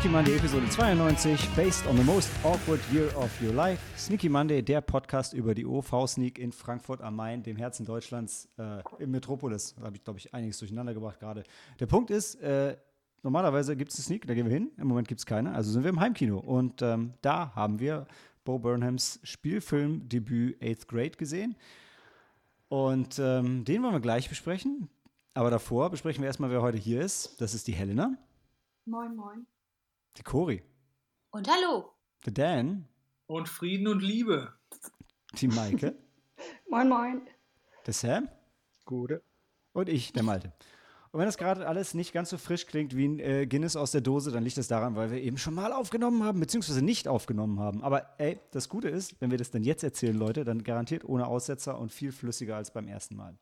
Sneaky Monday Episode 92, based on the most awkward year of your life. Sneaky Monday, der Podcast über die OV-Sneak in Frankfurt am Main, dem Herzen Deutschlands, äh, im Metropolis. Da habe ich, glaube ich, einiges durcheinander gebracht gerade. Der Punkt ist, äh, normalerweise gibt es eine Sneak, da gehen wir hin. Im Moment gibt es keine, also sind wir im Heimkino. Und ähm, da haben wir Bo Burnhams Spielfilmdebüt Eighth Grade gesehen. Und ähm, den wollen wir gleich besprechen. Aber davor besprechen wir erstmal, wer heute hier ist. Das ist die Helena. Moin, moin. Die Cori. Und hallo. Der Dan. Und Frieden und Liebe. Die Maike. moin, moin. Der Sam. Gute. Und ich, der Malte. Und wenn das gerade alles nicht ganz so frisch klingt wie ein äh, Guinness aus der Dose, dann liegt das daran, weil wir eben schon mal aufgenommen haben, beziehungsweise nicht aufgenommen haben. Aber ey, das Gute ist, wenn wir das dann jetzt erzählen, Leute, dann garantiert ohne Aussetzer und viel flüssiger als beim ersten Mal.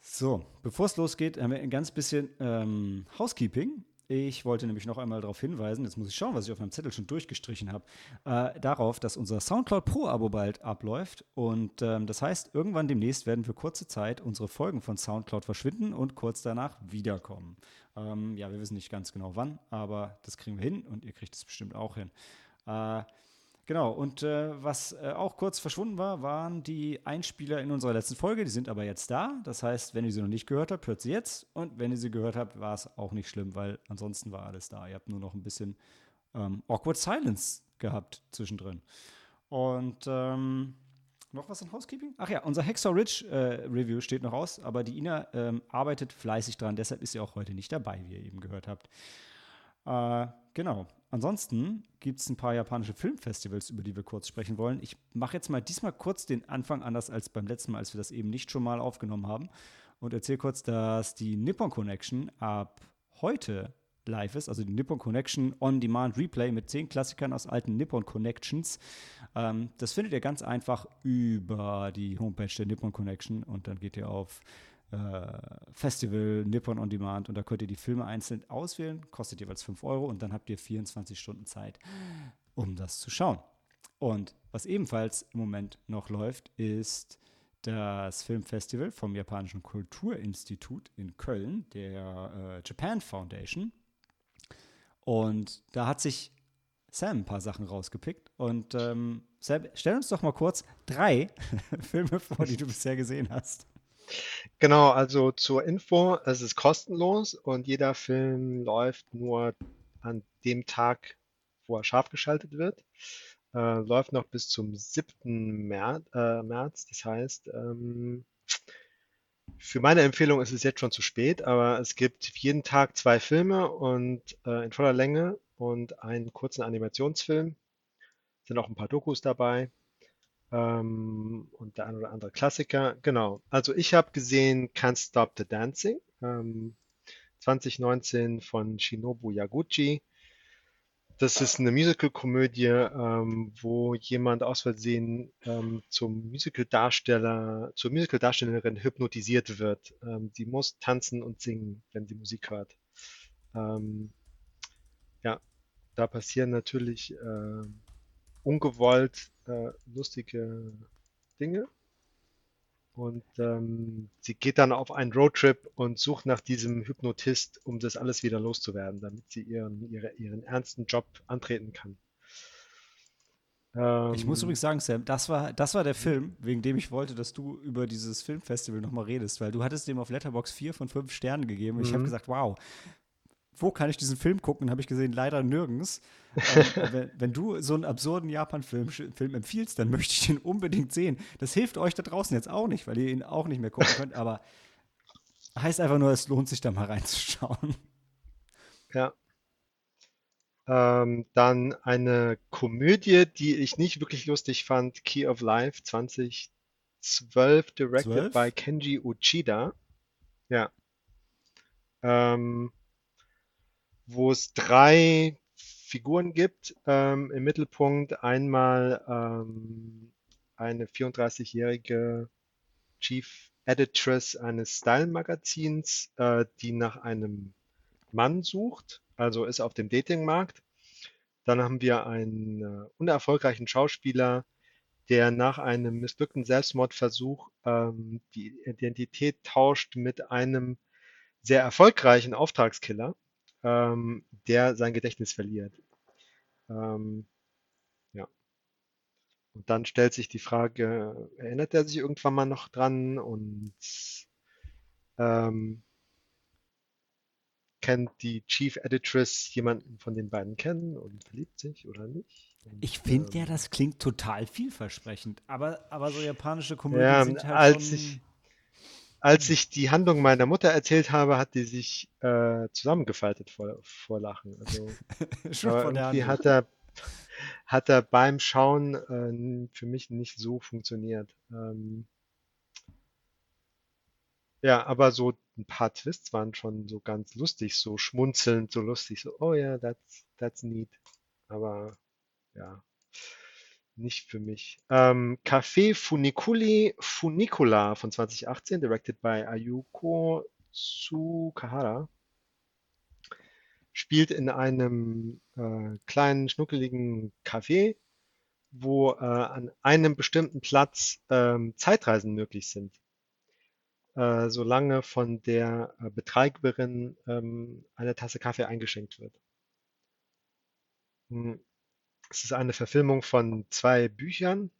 So, bevor es losgeht, haben wir ein ganz bisschen ähm, Housekeeping. Ich wollte nämlich noch einmal darauf hinweisen, jetzt muss ich schauen, was ich auf meinem Zettel schon durchgestrichen habe, äh, darauf, dass unser SoundCloud Pro-Abo bald abläuft. Und ähm, das heißt, irgendwann demnächst werden für kurze Zeit unsere Folgen von SoundCloud verschwinden und kurz danach wiederkommen. Ähm, ja, wir wissen nicht ganz genau wann, aber das kriegen wir hin und ihr kriegt es bestimmt auch hin. Äh, Genau, und äh, was äh, auch kurz verschwunden war, waren die Einspieler in unserer letzten Folge. Die sind aber jetzt da. Das heißt, wenn ihr sie noch nicht gehört habt, hört sie jetzt. Und wenn ihr sie gehört habt, war es auch nicht schlimm, weil ansonsten war alles da. Ihr habt nur noch ein bisschen ähm, Awkward Silence gehabt zwischendrin. Und ähm, noch was in Housekeeping? Ach ja, unser Hexer Ridge äh, Review steht noch aus, aber die Ina ähm, arbeitet fleißig dran. Deshalb ist sie auch heute nicht dabei, wie ihr eben gehört habt. Äh, genau. Ansonsten gibt es ein paar japanische Filmfestivals, über die wir kurz sprechen wollen. Ich mache jetzt mal diesmal kurz den Anfang anders als beim letzten Mal, als wir das eben nicht schon mal aufgenommen haben. Und erzähle kurz, dass die Nippon Connection ab heute live ist, also die Nippon Connection On-Demand Replay mit zehn Klassikern aus alten Nippon Connections. Ähm, das findet ihr ganz einfach über die Homepage der Nippon Connection und dann geht ihr auf Festival, Nippon on Demand und da könnt ihr die Filme einzeln auswählen, kostet jeweils 5 Euro und dann habt ihr 24 Stunden Zeit, um das zu schauen. Und was ebenfalls im Moment noch läuft, ist das Filmfestival vom Japanischen Kulturinstitut in Köln, der äh, Japan Foundation. Und da hat sich Sam ein paar Sachen rausgepickt. Und ähm, Sam, stell uns doch mal kurz drei Filme vor, die du bisher gesehen hast. Genau, also zur Info, es ist kostenlos und jeder Film läuft nur an dem Tag, wo er scharf geschaltet wird. Äh, läuft noch bis zum 7. März. Äh, März. Das heißt, ähm, für meine Empfehlung ist es jetzt schon zu spät, aber es gibt jeden Tag zwei Filme und äh, in voller Länge und einen kurzen Animationsfilm. Sind auch ein paar Dokus dabei. Ähm, und der ein oder andere Klassiker. Genau. Also ich habe gesehen Can't Stop the Dancing, ähm, 2019 von Shinobu Yaguchi. Das ist eine Musical-Komödie, ähm, wo jemand aus Versehen ähm, zum Musical-Darsteller, zur Musical-Darstellerin hypnotisiert wird. Ähm, sie muss tanzen und singen, wenn sie Musik hört. Ähm, ja, da passieren natürlich äh, ungewollt äh, lustige Dinge. Und ähm, sie geht dann auf einen Roadtrip und sucht nach diesem Hypnotist, um das alles wieder loszuwerden, damit sie ihren, ihre, ihren ernsten Job antreten kann. Ähm, ich muss übrigens sagen, Sam, das war, das war der Film, wegen dem ich wollte, dass du über dieses Filmfestival nochmal redest, weil du hattest dem auf Letterbox 4 von 5 Sternen gegeben. Und ich habe mhm. gesagt, wow, wo kann ich diesen Film gucken? Habe ich gesehen, leider nirgends. ähm, wenn, wenn, du so einen absurden Japan-Film Film empfiehlst, dann möchte ich den unbedingt sehen. Das hilft euch da draußen jetzt auch nicht, weil ihr ihn auch nicht mehr gucken könnt, aber heißt einfach nur, es lohnt sich da mal reinzuschauen. Ja. Ähm, dann eine Komödie, die ich nicht wirklich lustig fand, Key of Life 2012, directed 12? by Kenji Uchida. Ja. Ähm, wo es drei Figuren gibt ähm, im Mittelpunkt. Einmal ähm, eine 34-jährige Chief Editress eines Style-Magazins, äh, die nach einem Mann sucht, also ist auf dem Datingmarkt. Dann haben wir einen äh, unerfolgreichen Schauspieler, der nach einem missglückten Selbstmordversuch ähm, die Identität tauscht mit einem sehr erfolgreichen Auftragskiller ähm, der sein Gedächtnis verliert. Ähm, ja. Und dann stellt sich die Frage, erinnert er sich irgendwann mal noch dran und ähm, kennt die Chief Editress jemanden von den beiden kennen und verliebt sich oder nicht? Und, Ich finde ja, ähm, das klingt total vielversprechend. Aber, aber so japanische Komödien Ja, sind halt als schon. ich- als ich die Handlung meiner Mutter erzählt habe, hat die sich äh, zusammengefaltet vor, vor Lachen. Also, schon aber von der irgendwie Hand. hat er, hat er beim Schauen äh, für mich nicht so funktioniert. Ähm, ja, aber so ein paar Twists waren schon so ganz lustig, so schmunzelnd, so lustig, so, oh ja, that's, that's neat. Aber ja, nicht für mich. Ähm, Café Funiculi Funicola von 2018, directed by Ayuko Tsukahara, spielt in einem äh, kleinen, schnuckeligen Café, wo äh, an einem bestimmten Platz ähm, Zeitreisen möglich sind äh, solange von der äh, Betreiberin ähm, eine Tasse Kaffee eingeschenkt wird. Hm, Es ist eine Verfilmung von zwei Büchern.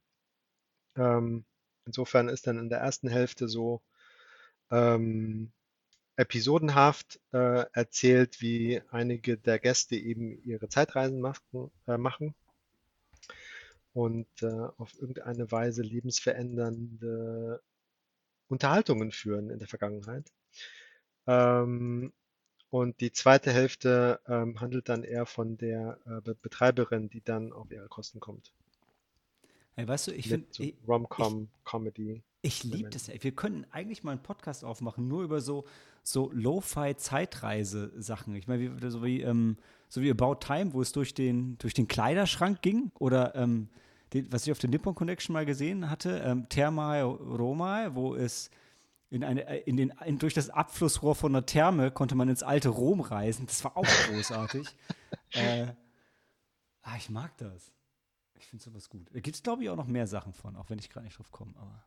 Ähm, insofern ist dann in der ersten Hälfte so ähm, episodenhaft äh, erzählt, wie einige der Gäste eben ihre Zeitreisen machen, äh, machen und äh, auf irgendeine Weise lebensverändernde Unterhaltungen führen in der Vergangenheit. Ähm, und die zweite Hälfte ähm, handelt dann eher von der äh, Be- Betreiberin, die dann auf ihre Kosten kommt. Hey, weißt du, ich finde, so Rom-Com, Comedy. ich liebe das. Ey. Wir können eigentlich mal einen Podcast aufmachen, nur über so, so Lo-Fi-Zeitreise-Sachen. Ich meine, so, wie, ähm, so wie About Time, wo es durch den, durch den Kleiderschrank ging oder ähm, den, was ich auf der Nippon Connection mal gesehen hatte, ähm, Thermae Romae, wo es in eine, äh, in den, in, durch das Abflussrohr von einer Therme konnte man ins alte Rom reisen. Das war auch großartig. äh, ah, ich mag das. Ich finde sowas gut. Da gibt es, glaube ich, auch noch mehr Sachen von, auch wenn ich gerade nicht drauf komme. Aber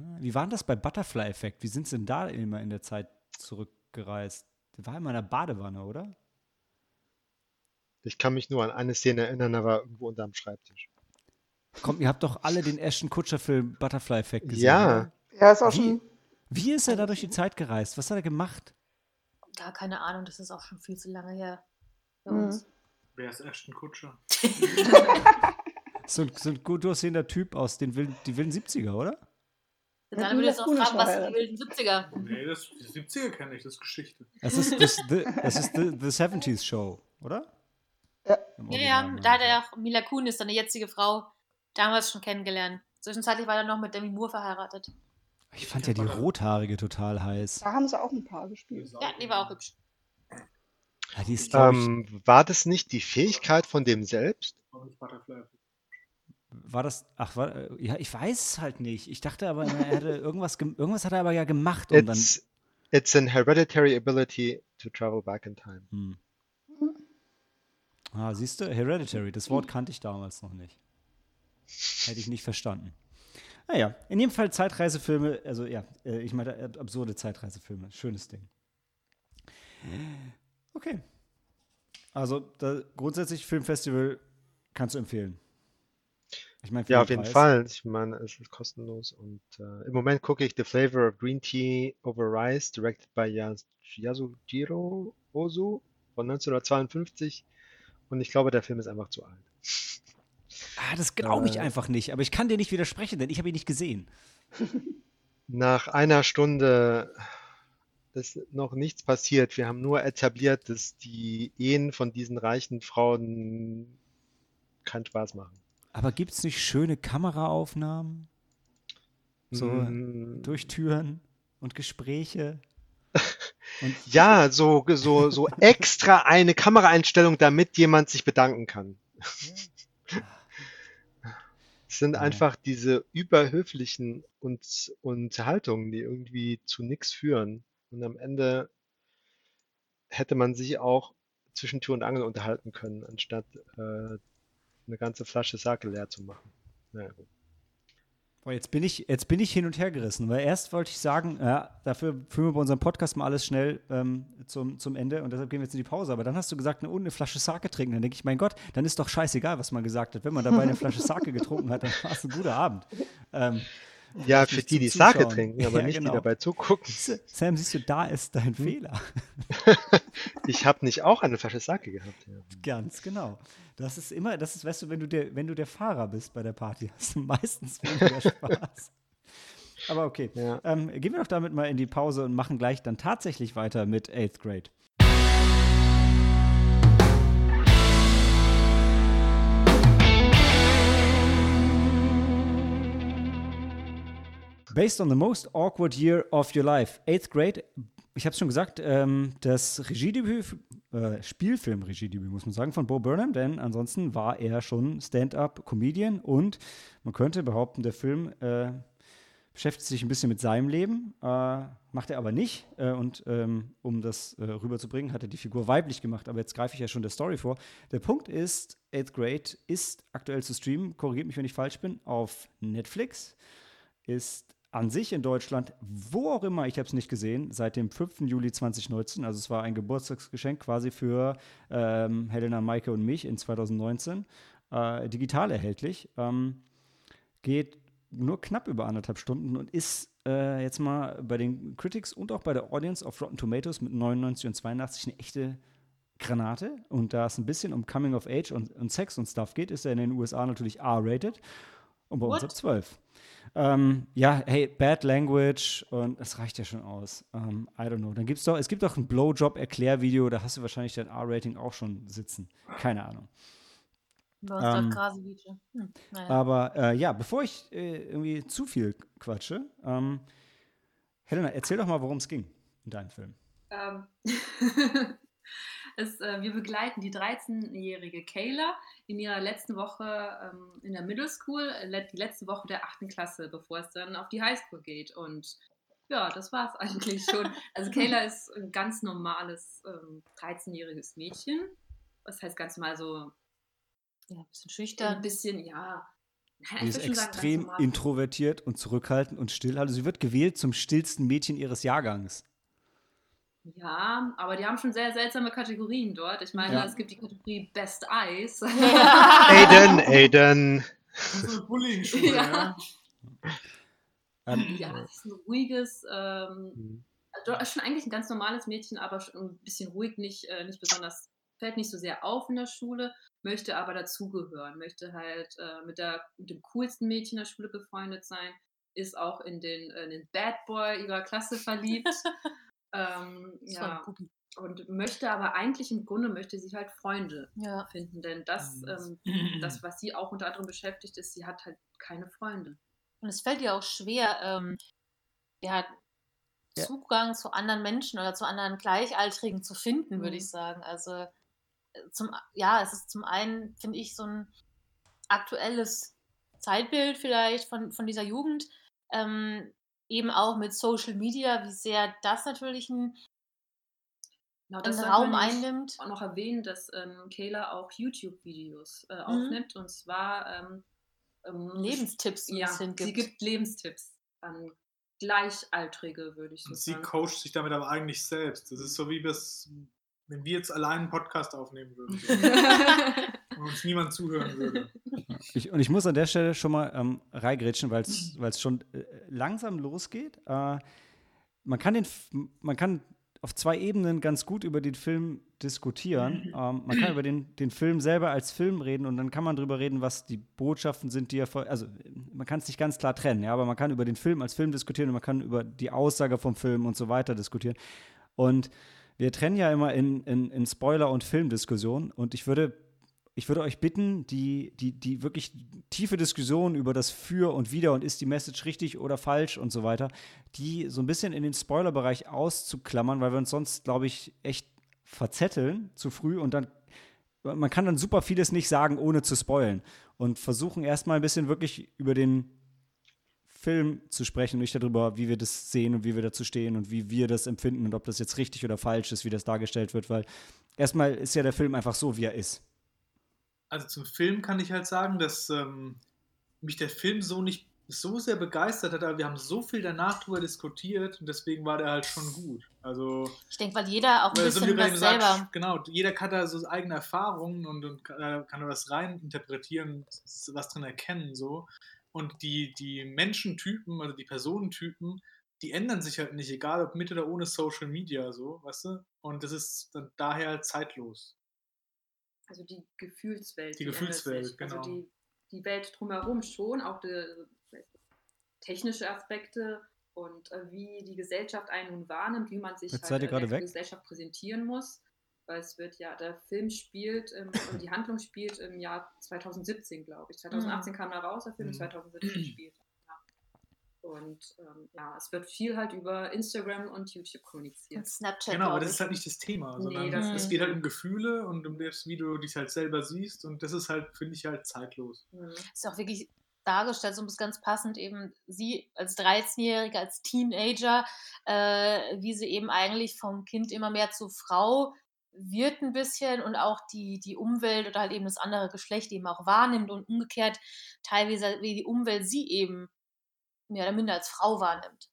Ah, wie war denn das bei Butterfly-Effekt? Wie sind sie denn da immer in der Zeit zurückgereist? Der war immer in der Badewanne, oder? Ich kann mich nur an eine Szene erinnern, da war irgendwo unterm Schreibtisch. Komm, ihr habt doch alle den Ashton Kutscher-Film Butterfly-Effekt gesehen. Ja. Oder? Ja, ist auch Wie? schon. Wie ist er da durch die Zeit gereist? Was hat er gemacht? Gar keine Ahnung, das ist auch schon viel zu lange her bei Mhm. uns. Wer ist Ashton Kutscher? So ein, so ein gut aussehender Typ aus den wilden, die wilden 70er, oder? Dann würde ich jetzt noch Mila fragen, was sind die wilden 70er? Nee, das, die 70er kenne ich, das ist Geschichte. Es ist, das, the, es ist the, the 70s Show, oder? Ja. Ja, ja, da hat er auch Mila Kunis, seine jetzige Frau, damals schon kennengelernt. Zwischenzeitlich war er noch mit Demi Moore verheiratet. Ich. Ich fand ja die Rothaarige total heiß. Da haben sie auch ein paar gespielt. Ja, die war auch hübsch. Ja, die ist, Ähm, war das nicht die Fähigkeit von dem selbst? War das Butterfly? War das, ach, war, äh, ja, ich weiß es halt nicht. Ich dachte aber, er hätte irgendwas, irgendwas hat er aber ja gemacht und dann. It's, it's an hereditary ability to travel back in time. Hm. Ah, siehst du, Hereditary, das Wort kannte ich damals noch nicht. Hätte ich nicht verstanden. Naja, in jedem Fall Zeitreisefilme, also ja, äh, ich meine äh, absurde Zeitreisefilme, schönes Ding. Okay. Also grundsätzlich Filmfestival kannst du empfehlen. Ich meine, für Ja, auf jeden Preis. Fall. Ich meine, es ist kostenlos und äh, im Moment gucke ich The Flavor of Green Tea Over Rice, directed by Yas Yasujiro Ozu von 1952 und ich glaube, der Film ist einfach zu alt. Ah, das glaube ich Äh. einfach nicht, aber ich kann dir nicht widersprechen, denn ich habe ihn nicht gesehen. Nach einer Stunde ist noch nichts passiert. Wir haben nur etabliert, dass die Ehen von diesen reichen Frauen keinen Spaß machen. Aber gibt es nicht schöne Kameraaufnahmen? So Mm, durch Türen und Gespräche? Und Ja, so, so, so extra eine Kameraeinstellung, damit jemand sich bedanken kann. Es sind Ja. einfach diese überhöflichen und Unterhaltungen, die irgendwie zu nichts führen. Und am Ende hätte man sich auch zwischen Tür und Angel unterhalten können, anstatt äh, eine ganze Flasche Sake leer zu machen. Naja, gut. Boah, jetzt bin ich, jetzt bin ich hin und her gerissen, weil erst wollte ich sagen, ja, dafür führen wir bei unserem Podcast mal alles schnell ähm, zum, zum Ende und deshalb gehen wir jetzt in die Pause. Aber dann hast du gesagt, eine, eine Flasche Sake trinken. Dann denke ich, mein Gott, dann ist doch scheißegal, was man gesagt hat. Wenn man dabei eine Flasche Sake getrunken hat, dann war es ein guter Abend. Ähm, Ja, für die, die Sake Zuschauen. trinken, aber Ja, nicht genau. die dabei zugucken. Sam, siehst du, da ist dein Hm. Fehler. Ich habe nicht auch eine Flasche Sake gehabt. Ja. Ganz genau. Das ist immer, das ist, weißt du, wenn du der, wenn du der Fahrer bist bei der Party, hast du meistens weniger Spaß. Aber okay. Ja. Ähm, gehen wir doch damit mal in die Pause und machen gleich dann tatsächlich weiter mit 8th Grade. Based on the most awkward year of your life. 8th Grade. Ich habe es schon gesagt, ähm, das Regiedebüt, äh, Spielfilm-Regiedebüt, muss man sagen, von Bo Burnham, denn ansonsten war er schon Stand-up-Comedian und man könnte behaupten, der Film äh, beschäftigt sich ein bisschen mit seinem Leben, äh, macht er aber nicht. Äh, und ähm, um das äh, rüberzubringen, hat er die Figur weiblich gemacht. Aber jetzt greife ich ja schon der Story vor. Der Punkt ist, 8th Grade ist aktuell zu streamen, korrigiert mich, wenn ich falsch bin, auf Netflix. Ist an sich in Deutschland, wo auch immer, ich habe es nicht gesehen, seit dem 5. Juli 2019. Also es war ein Geburtstagsgeschenk quasi für ähm, Helena, Maike und mich in 2019. Äh, digital erhältlich. Ähm, geht nur knapp über anderthalb Stunden und ist äh, jetzt mal bei den Critics und auch bei der Audience auf Rotten Tomatoes mit 99 und 82 eine echte Granate. Und da es ein bisschen um Coming of Age und, und Sex und Stuff geht, ist er in den USA natürlich R-rated und bei uns What? ab 12. Ähm, ja, hey, Bad Language und das reicht ja schon aus. Ähm, I don't know. Dann gibt's doch, es gibt doch ein Blowjob-Erklärvideo, da hast du wahrscheinlich dein R-Rating auch schon sitzen. Keine Ahnung. Ähm. Hm, naja. Aber äh, ja, bevor ich äh, irgendwie zu viel quatsche, ähm, Helena, erzähl doch mal, worum es ging in deinem Film. Ähm, es, äh, wir begleiten die 13-jährige Kayla in ihrer letzten Woche ähm, in der Middle School, äh, die letzte Woche der 8. Klasse, bevor es dann auf die High School geht. Und ja, das war es eigentlich schon. Also Kayla ist ein ganz normales ähm, 13-jähriges Mädchen. Was heißt ganz normal so ja, ein bisschen ein schüchtern. bisschen, ja. Nein, Sie ist sagen, extrem normal. introvertiert und zurückhaltend und still. Also sie wird gewählt zum stillsten Mädchen ihres Jahrgangs. Ja, aber die haben schon sehr seltsame Kategorien dort. Ich meine, Ja. es gibt die Kategorie Best Eyes. Aiden, Aiden. So eine Bullying-Schule, Ja. ja. Ähm, Ja, das ist ein ruhiges, ähm, Mhm. also schon eigentlich ein ganz normales Mädchen, aber ein bisschen ruhig, nicht, äh, nicht besonders, fällt nicht so sehr auf in der Schule, möchte aber dazugehören, möchte halt äh, mit, der, mit dem coolsten Mädchen der Schule befreundet sein, ist auch in den, äh, in den Bad Boy ihrer Klasse verliebt. ähm, ja, und möchte aber eigentlich im Grunde möchte sie halt Freunde Ja. finden, denn das, ähm, das, was sie auch unter anderem beschäftigt, ist, sie hat halt keine Freunde. Und es fällt ihr auch schwer, ähm, ja, Ja. Zugang zu anderen Menschen oder zu anderen Gleichaltrigen zu finden, würde Mhm. ich sagen. Also äh, zum, ja, es ist zum einen, finde ich, so ein aktuelles Zeitbild vielleicht von, von dieser Jugend. Ähm, eben auch mit Social Media, wie sehr das natürlich einen, Genau, einen sollte Raum einnimmt. auch noch erwähnen, dass ähm, Kayla auch YouTube-Videos Mhm. äh, aufnimmt und zwar ähm, ähm, Lebenstipps ein ja, bisschen sie gibt. Lebenstipps an Gleichaltrige, würde ich so Und sie sagen. coacht sich damit aber eigentlich selbst. Das ist so wie das, wenn wir jetzt allein einen Podcast aufnehmen würden und uns niemand zuhören würde. Ich, und ich muss an der Stelle schon mal ähm, reingrätschen, weil es schon äh, langsam losgeht. Äh, man, kann den, man kann auf zwei Ebenen ganz gut über den Film diskutieren. Ähm, man kann über den, den Film selber als Film reden und dann kann man darüber reden, was die Botschaften sind, die er vor. Also, man kann es nicht ganz klar trennen, ja, aber man kann über den Film als Film diskutieren und man kann über die Aussage vom Film und so weiter diskutieren. Und wir trennen ja immer in, in, in Spoiler- und Filmdiskussionen und ich würde ich würde euch bitten, die, die, die wirklich tiefe Diskussion über das Für und Wider und ist die Message richtig oder falsch und so weiter, die so ein bisschen in den Spoilerbereich auszuklammern, weil wir uns sonst, glaube ich, echt verzetteln zu früh und dann, man kann dann super vieles nicht sagen, ohne zu spoilen und versuchen erstmal ein bisschen wirklich über den Film zu sprechen und nicht darüber, wie wir das sehen und wie wir dazu stehen und wie wir das empfinden und ob das jetzt richtig oder falsch ist, wie das dargestellt wird, weil erstmal ist ja der Film einfach so, wie er ist. Also zum Film kann ich halt sagen, dass ähm, mich der Film so nicht so sehr begeistert hat, aber wir haben so viel danach drüber diskutiert und deswegen war der halt schon gut. Also, Ich denke, weil jeder auch ein weil, so wie bisschen was eben sagst, selber. genau, jeder hat da so eigene Erfahrungen und, und kann, da kann da was rein interpretieren, was drin erkennen so. Und die, die Menschentypen, also die Personentypen, die ändern sich halt nicht, egal ob mit oder ohne Social Media, so, weißt du? Und das ist dann daher halt zeitlos. Also die Gefühlswelt. Die ändert Gefühlswelt, sich. genau. Also die, die Welt drumherum schon, auch die, technische Aspekte und äh, wie die Gesellschaft einen nun wahrnimmt, wie man sich Jetzt halt äh, gerade der. Gesellschaft präsentieren muss. Weil es wird ja, der Film spielt ähm, und die Handlung spielt im Jahr 2017, glaube ich. 2018 kam er raus, der Film, Mhm. 2017 spielt. Und ähm, ja, es wird viel halt über Instagram und YouTube kommuniziert. Und Snapchat, Genau, aber das ist halt nicht das Thema, Nee, sondern das es geht halt um Gefühle und um das, wie du dich halt selber siehst und das ist halt, finde ich, halt zeitlos. Mhm. ist auch wirklich dargestellt, so ganz passend eben sie als 13-Jährige, als Teenager, äh, wie sie eben eigentlich vom Kind immer mehr zur Frau wird ein bisschen und auch die, die Umwelt oder halt eben das andere Geschlecht eben auch wahrnimmt und umgekehrt teilweise wie die Umwelt sie eben mehr oder minder als Frau wahrnimmt.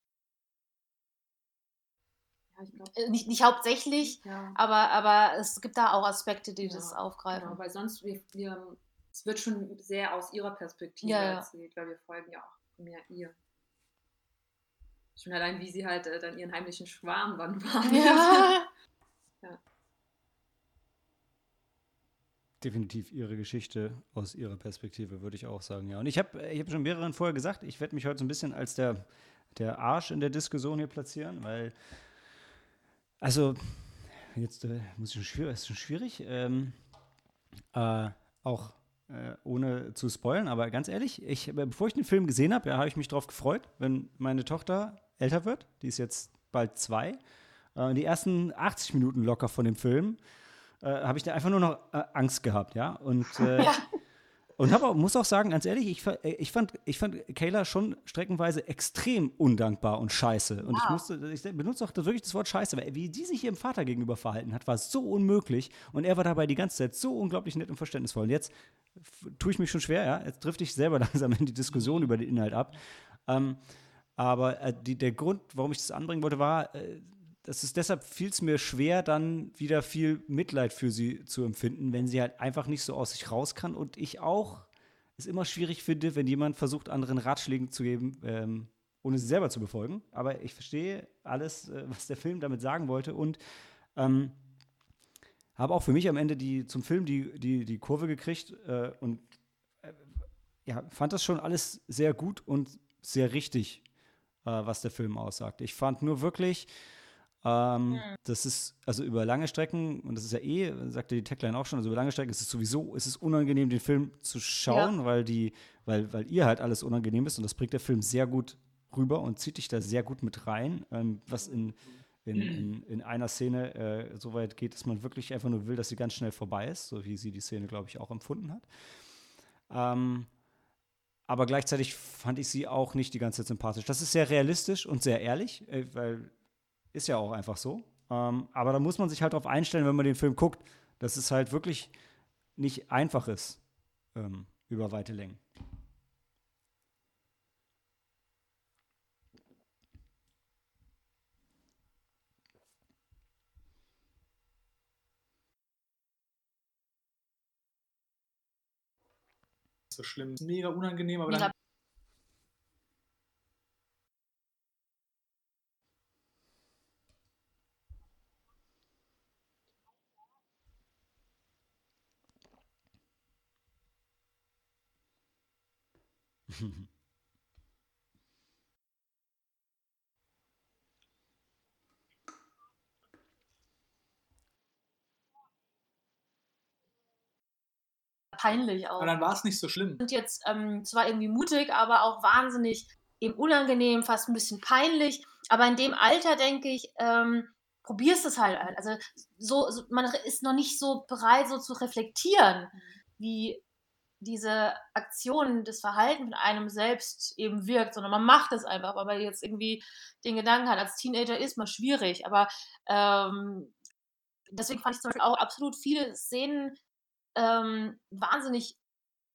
Ja, ich glaube, Äh, Nicht, nicht hauptsächlich, ja. aber, aber es gibt da auch Aspekte, die Ja, das aufgreifen. Genau, weil sonst, wir, wir, es wird schon sehr aus ihrer Perspektive Ja, ja. erzählt, weil wir folgen ja auch mehr ihr. Schon allein, wie sie halt äh, dann ihren heimlichen Schwarm dann wahrnimmt. Ja. Definitiv ihre Geschichte aus ihrer Perspektive, würde ich auch sagen, ja. Und ich habe ich hab schon mehreren vorher gesagt, ich werde mich heute so ein bisschen als der, der Arsch in der Diskussion hier platzieren, weil, also, jetzt äh, muss ich schon schwierig, ist schon schwierig, ähm, äh, auch äh, ohne zu spoilern, aber ganz ehrlich, ich, bevor ich den Film gesehen habe, ja, habe ich mich darauf gefreut, wenn meine Tochter älter wird, die ist jetzt bald zwei, äh, die ersten 80 Minuten locker von dem Film, äh, habe ich da einfach nur noch äh, Angst gehabt, ja. Und, äh, und hab auch, muss auch sagen, ganz ehrlich, ich, äh, ich, fand, ich fand Kayla schon streckenweise extrem undankbar und scheiße. Und ich Wow. musste, ich benutze auch wirklich das Wort scheiße, weil wie die sich ihrem Vater gegenüber verhalten hat, war so unmöglich. Und er war dabei die ganze Zeit so unglaublich nett und verständnisvoll. Und jetzt tue ich mich schon schwer, ja. Jetzt drifte ich selber langsam in die Diskussion über den Inhalt ab. Ähm, aber äh, die, der Grund, warum ich das anbringen wollte, war, äh, das ist deshalb fiel es mir schwer, dann wieder viel Mitleid für sie zu empfinden, wenn sie halt einfach nicht so aus sich raus kann. Und ich auch es immer schwierig finde, wenn jemand versucht, anderen Ratschläge zu geben, ähm, ohne sie selber zu befolgen. Aber ich verstehe alles, äh, was der Film damit sagen wollte und ähm, habe auch für mich am Ende die, zum Film die, die, die Kurve gekriegt äh, und äh, ja, fand das schon alles sehr gut und sehr richtig, äh, was der Film aussagt. Ich fand nur wirklich, ähm, das ist, also über lange Strecken, und das ist ja eh, sagte die Tagline auch schon, also über lange Strecken ist es sowieso, ist es unangenehm, den Film zu schauen, weil die, weil, weil ihr halt alles unangenehm ist und das bringt der Film sehr gut rüber und zieht dich da sehr gut mit rein, ähm, was in, in, in, in einer Szene äh, so weit geht, dass man wirklich einfach nur will, dass sie ganz schnell vorbei ist, so wie sie die Szene, glaube ich, auch empfunden hat. Ähm, aber gleichzeitig fand ich sie auch nicht die ganze Zeit sympathisch. Das ist sehr realistisch und sehr ehrlich, äh, weil ist ja auch einfach so. Ähm, aber da muss man sich halt darauf einstellen, wenn man den Film guckt, dass es halt wirklich nicht einfach ist ähm, über weite Längen. so schlimm. Mega unangenehm, aber Mega dann. Peinlich auch. Aber dann war es nicht so schlimm. sind jetzt ähm, zwar irgendwie mutig, aber auch wahnsinnig eben unangenehm, fast ein bisschen peinlich. Aber in dem Alter denke ich, ähm, probierst es halt. halt. Also so, so, man ist noch nicht so bereit, so zu reflektieren, wie diese Aktion, das Verhalten von einem selbst eben wirkt, sondern man macht es einfach, weil man jetzt irgendwie den Gedanken hat, als Teenager ist man schwierig, aber ähm, deswegen fand ich zum Beispiel auch absolut viele Szenen ähm, wahnsinnig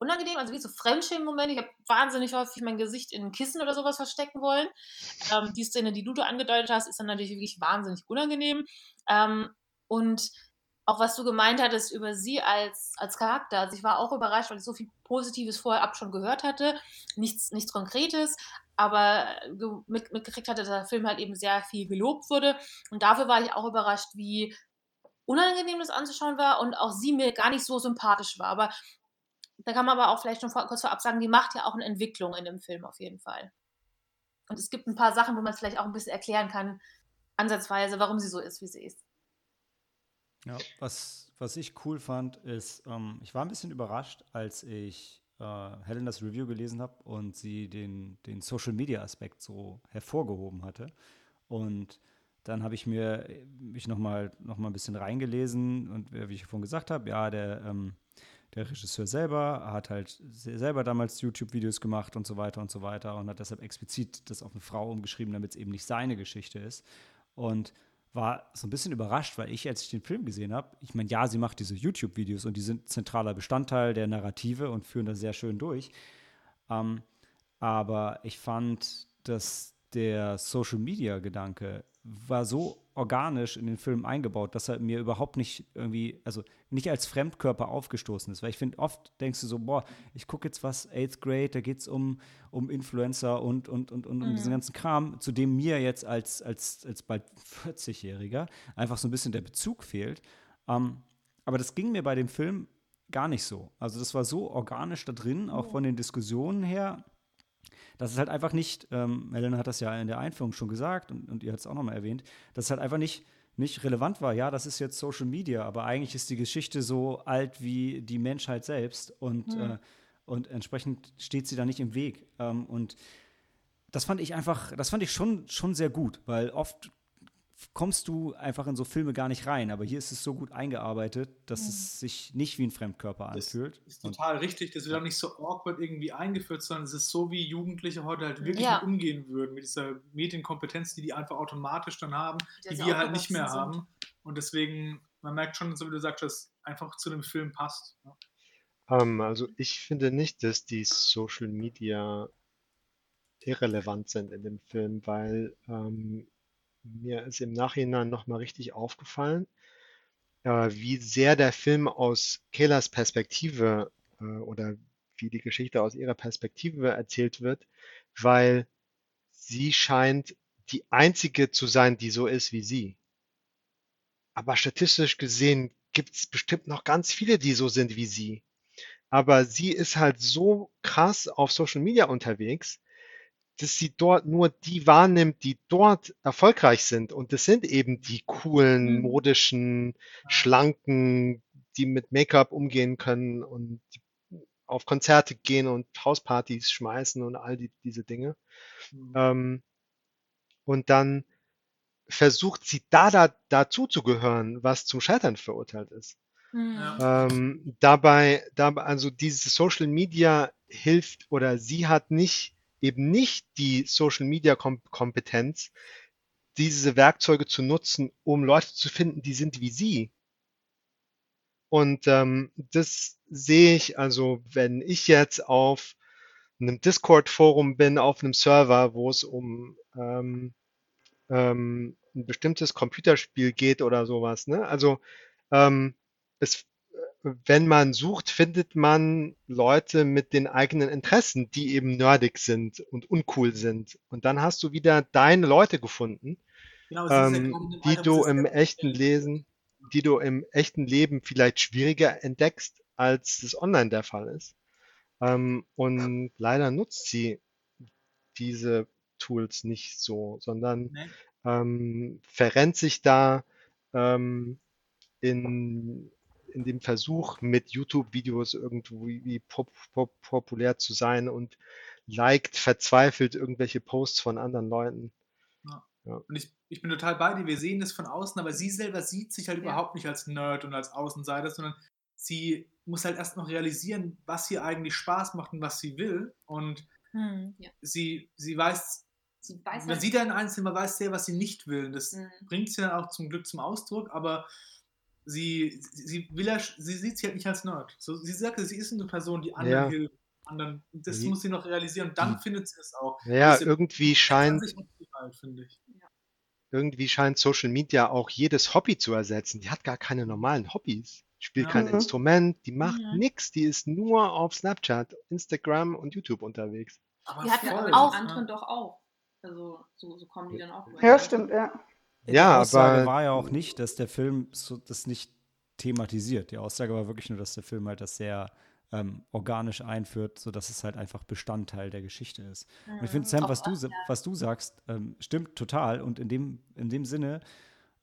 unangenehm, also wie so Fremdschämen-Momente. Ich habe wahnsinnig häufig mein Gesicht in Kissen oder sowas verstecken wollen. Ähm, die Szene, die du da angedeutet hast, ist dann natürlich wirklich wahnsinnig unangenehm. Ähm, und auch was du gemeint hattest über sie als, als Charakter. Also ich war auch überrascht, weil ich so viel Positives vorher ab schon gehört hatte. Nichts, nichts Konkretes, aber mit, mitgekriegt hatte, dass der Film halt eben sehr viel gelobt wurde. Und dafür war ich auch überrascht, wie unangenehm das anzuschauen war und auch sie mir gar nicht so sympathisch war. Aber da kann man aber auch vielleicht schon vor, kurz vorab sagen, die macht ja auch eine Entwicklung in dem Film auf jeden Fall. Und es gibt ein paar Sachen, wo man es vielleicht auch ein bisschen erklären kann, ansatzweise, warum sie so ist, wie sie ist. Ja, was, was ich cool fand, ist, ähm, ich war ein bisschen überrascht, als ich äh, Helenas Review gelesen habe und sie den, den Social Media Aspekt so hervorgehoben hatte. Und dann habe ich mir mich nochmal noch mal ein bisschen reingelesen und wie ich vorhin gesagt habe, ja, der, ähm, der Regisseur selber hat halt selber damals YouTube-Videos gemacht und so weiter und so weiter und hat deshalb explizit das auf eine Frau umgeschrieben, damit es eben nicht seine Geschichte ist. Und war so ein bisschen überrascht, weil ich, als ich den Film gesehen habe, ich meine, ja, sie macht diese YouTube-Videos und die sind zentraler Bestandteil der Narrative und führen das sehr schön durch. Ähm, aber ich fand, dass der Social-Media-Gedanke war so organisch in den Film eingebaut, dass er mir überhaupt nicht irgendwie, also nicht als Fremdkörper aufgestoßen ist. Weil ich finde, oft denkst du so, boah, ich gucke jetzt was, Eighth Grade, da geht es um, um Influencer und, und, und, und mhm. um diesen ganzen Kram, zu dem mir jetzt als, als, als bald 40-Jähriger einfach so ein bisschen der Bezug fehlt. Ähm, aber das ging mir bei dem Film gar nicht so. Also das war so organisch da drin, auch von den Diskussionen her das ist halt einfach nicht, ähm, Helena hat das ja in der Einführung schon gesagt und, und ihr hat es auch nochmal erwähnt, dass es halt einfach nicht, nicht relevant war. Ja, das ist jetzt Social Media, aber eigentlich ist die Geschichte so alt wie die Menschheit selbst und, mhm. äh, und entsprechend steht sie da nicht im Weg. Ähm, und das fand ich einfach, das fand ich schon, schon sehr gut, weil oft kommst du einfach in so Filme gar nicht rein. Aber hier ist es so gut eingearbeitet, dass mhm. es sich nicht wie ein Fremdkörper anfühlt. Das ist total Und, richtig. Das wird auch nicht so awkward irgendwie eingeführt, sondern es ist so, wie Jugendliche heute halt wirklich ja. umgehen würden, mit dieser Medienkompetenz, die die einfach automatisch dann haben, die wir halt nicht mehr sind. haben. Und deswegen, man merkt schon, so wie du sagst, dass einfach zu dem Film passt. Ja. Um, ähm, also ich finde nicht, dass die Social Media irrelevant sind in dem Film, weil ähm, mir ist im Nachhinein nochmal richtig aufgefallen, äh, wie sehr der Film aus Kaylas Perspektive äh, oder wie die Geschichte aus ihrer Perspektive erzählt wird, weil sie scheint die einzige zu sein, die so ist wie sie. Aber statistisch gesehen gibt es bestimmt noch ganz viele, die so sind wie sie. Aber sie ist halt so krass auf Social Media unterwegs, dass sie dort nur die wahrnimmt, die dort erfolgreich sind. Und das sind eben die coolen, mhm. modischen, schlanken, die mit Make-up umgehen können und auf Konzerte gehen und Hauspartys schmeißen und all die, diese Dinge. Mhm. Ähm, und dann versucht sie da, da dazu zu gehören, was zum Scheitern verurteilt ist. Mhm. Ähm, dabei, dabei, also diese Social Media hilft oder sie hat nicht eben nicht die Social Media Kompetenz, diese Werkzeuge zu nutzen, um Leute zu finden, die sind wie sie. Und ähm, das sehe ich, also wenn ich jetzt auf einem Discord-Forum bin, auf einem Server, wo es um ähm, ähm, ein bestimmtes Computerspiel geht oder sowas. Ne? Also ähm, es wenn man sucht, findet man Leute mit den eigenen Interessen, die eben nerdig sind und uncool sind. Und dann hast du wieder deine Leute gefunden, genau, ähm, die du im echten Lesen, die du im echten Leben vielleicht schwieriger entdeckst, als es online der Fall ist. Ähm, und leider nutzt sie diese Tools nicht so, sondern nee. ähm, verrennt sich da ähm, in in dem Versuch, mit YouTube-Videos irgendwie pop, pop, populär zu sein und liked verzweifelt irgendwelche Posts von anderen Leuten. Ja. Ja. Und ich, ich bin total bei dir, wir sehen das von außen, aber sie selber sieht sich halt ja. überhaupt nicht als Nerd und als Außenseiter, sondern sie muss halt erst noch realisieren, was ihr eigentlich Spaß macht und was sie will. Und hm, sie, sie weiß, sie weiß man halt sieht ja in Einzelnen, man weiß sehr, was sie nicht will. Und das hm. bringt sie dann auch zum Glück zum Ausdruck, aber sie, sie, will ja, sie sieht sich halt nicht als Nerd. So, sie sagt, sie ist eine Person, die anderen Ja. hilft. Anderen, das Die- muss sie noch realisieren und dann die- findet sie es auch. Ja, ist irgendwie scheint, 20 Jahre alt, finde ich. irgendwie scheint Social Media auch jedes Hobby zu ersetzen. Die hat gar keine normalen Hobbys. Spielt Ja. kein Mhm. Instrument, die macht Mhm. nix, die ist nur auf Snapchat, Instagram und YouTube unterwegs. Aber Wir hatten Ja, voll, die auch- anderen doch auch. Also so, so kommen die dann auch Ja, stimmt, ja. Die Ja, Aussage aber- war ja auch nicht, dass der Film so, das nicht thematisiert. Die Aussage war wirklich nur, dass der Film halt das sehr ähm, organisch einführt, sodass es halt einfach Bestandteil der Geschichte ist. Und ich finde, Sam, Auch was du, was, du sagst, ähm, stimmt total. Und in dem, in dem Sinne,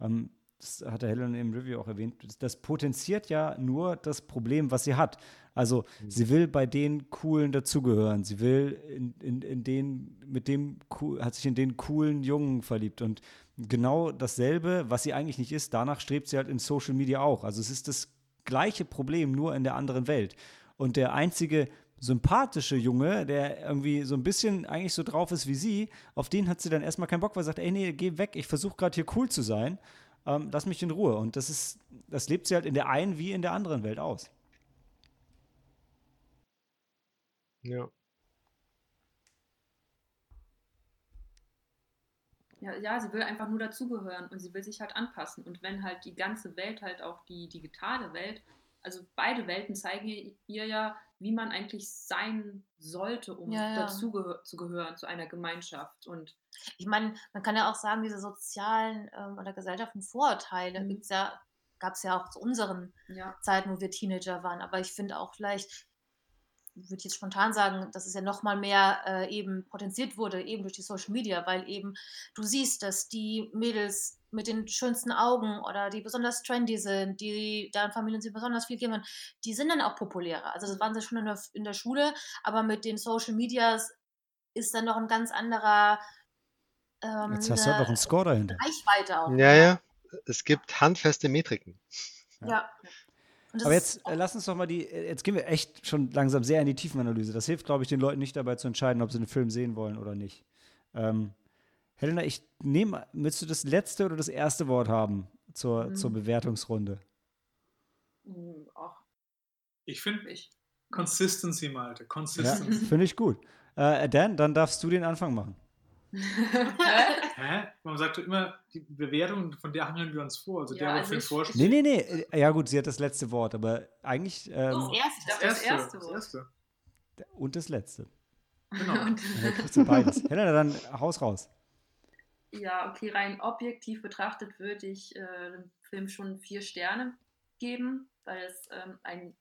ähm, das hat der Helen im Review auch erwähnt, das, das potenziert ja nur das Problem, was sie hat. Also sie will bei den Coolen dazugehören. Sie will in, in, in den, mit dem, cool- hat sich in den coolen Jungen verliebt. Und genau dasselbe, was sie eigentlich nicht ist, danach strebt sie halt in Social Media auch. Also es ist das gleiche Problem, nur in der anderen Welt. Und der einzige sympathische Junge, der irgendwie so ein bisschen eigentlich so drauf ist wie sie, auf den hat sie dann erstmal keinen Bock, weil sie sagt, ey, nee, geh weg, ich versuche gerade hier cool zu sein, ähm, lass mich in Ruhe. Und das ist, das lebt sie halt in der einen wie in der anderen Welt aus. Ja. Ja, ja, sie will einfach nur dazugehören und sie will sich halt anpassen. Und wenn halt die ganze Welt, halt auch die digitale Welt, also beide Welten zeigen ihr ja, wie man eigentlich sein sollte, um Ja, ja. dazu zu einer Gemeinschaft. Und Ich meine, man kann ja auch sagen, diese sozialen ähm, oder gesellschaftlichen Vorurteile Mhm. gibt's ja, gab es ja auch zu unseren ja, Zeiten, wo wir Teenager waren. Aber ich finde auch vielleicht, würde ich jetzt spontan sagen, dass es ja noch mal mehr äh, eben potenziert wurde, eben durch die Social Media, weil eben du siehst, dass die Mädels mit den schönsten Augen oder die besonders trendy sind, die deren Familien sie besonders viel geben, die sind dann auch populärer. Also das waren sie schon in der, in der Schule, aber mit den Social Medias ist dann noch ein ganz anderer ähm, Jetzt hast du halt eine noch einen Score dahinter. Reichweite auch. Ja, ja. Es gibt handfeste Metriken. Ja. Das Aber jetzt äh, lass uns doch mal die, äh, jetzt gehen wir echt schon langsam sehr in die Tiefenanalyse. Das hilft, glaube ich, den Leuten nicht dabei zu entscheiden, ob sie den Film sehen wollen oder nicht. Ähm, Helena, ich nehme, willst du das letzte oder das erste Wort haben zur, Mhm. zur Bewertungsrunde? mh, auch Ich finde ich. Consistency, Malte. Ja, Consistency. finde ich gut. Äh, Dan, dann darfst du den Anfang machen. Hä? Man sagt doch immer, die Bewertung, von der hangeln wir uns vor. Also Ja, der, der also für den. Nee, nee, nee. äh, Ja, gut, sie hat das letzte Wort, aber eigentlich ähm, das erste. Das Das erste. erste Das Wort. erste. und das letzte. Genau. Und, Und dann kriegst du beides. Helena, dann haus raus. ja, okay, rein objektiv betrachtet würde ich äh, dem Film schon vier Sterne geben, weil es ähm, ein,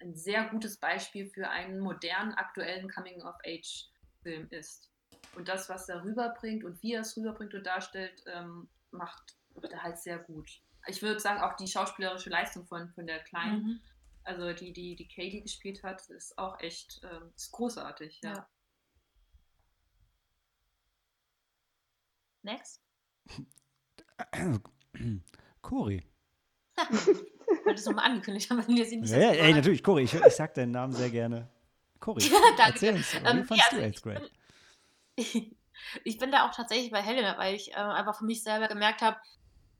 ein sehr gutes Beispiel für einen modernen, aktuellen Coming-of-Age-Film ist. Und das, was er rüberbringt und wie er es rüberbringt und darstellt, ähm, macht er halt sehr gut. Ich würde sagen, auch die schauspielerische Leistung von, von der Kleinen, Mhm. also die, die, die Katie gespielt hat, ist auch echt ähm, ist großartig. Ja. Ja. Next. Cori. Wolltest du mal angekündigt haben, wenn ihr sie nicht Ja, ja, ey, natürlich, Cori. Ich, ich sag deinen Namen sehr gerne. Cori, Danke. erzähl uns. Wie Ähm, fandst ja, du also Eighth ich Grade? ich bin da auch tatsächlich bei Helena, weil ich äh, einfach für mich selber gemerkt habe,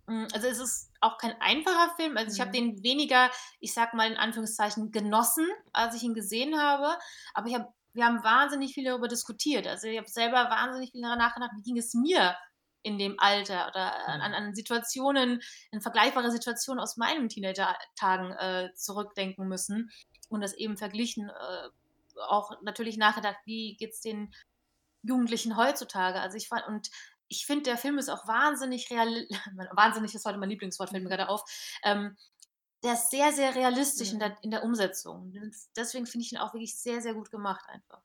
mh, also es ist auch kein einfacher Film. Also ich habe Mhm. den weniger, ich sag mal in Anführungszeichen, genossen, als ich ihn gesehen habe. Aber ich hab, wir haben wahnsinnig viel darüber diskutiert. Also ich habe selber wahnsinnig viel darüber nachgedacht, wie ging es mir in dem Alter oder an, an- an Situationen, in vergleichbare Situationen aus meinen Teenager-Tagen äh, zurückdenken müssen und das eben verglichen, äh, auch natürlich nachgedacht, wie geht es den Jugendlichen heutzutage. Also ich fand, und ich finde, der Film ist auch wahnsinnig real, wahnsinnig ist heute mein Lieblingswort, fällt mir gerade auf. Ähm, der ist sehr, sehr realistisch in, Mhm. der, in der Umsetzung. Deswegen finde ich ihn auch wirklich sehr, sehr gut gemacht einfach.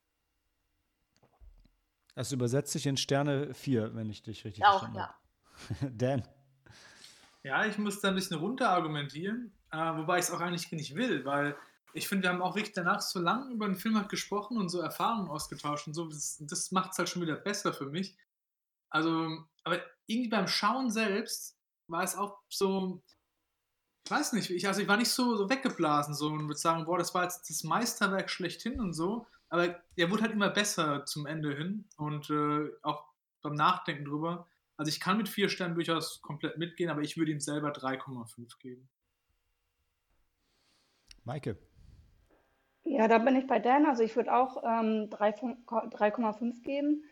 Das übersetzt sich in Sterne 4, wenn ich dich richtig Auch, verstanden ja. habe. Dan. Ja, ich muss da ein bisschen runter argumentieren, äh, wobei ich es auch eigentlich nicht will, weil ich finde, wir haben auch wirklich danach so lange über den Film halt gesprochen und so Erfahrungen ausgetauscht und so. Das, das macht es halt schon wieder besser für mich. Also, aber irgendwie beim Schauen selbst war es auch so, ich weiß nicht, ich, also ich war nicht so, so weggeblasen so und würde sagen, boah, das war jetzt das Meisterwerk schlechthin und so. Aber der wurde halt immer besser zum Ende hin und äh, auch beim Nachdenken drüber. Also ich kann mit vier Sternen durchaus komplett mitgehen, aber ich würde ihm selber 3,5 geben. Maike. Ja, da bin ich bei Dan. Also ich würde auch ähm, 3,5 geben.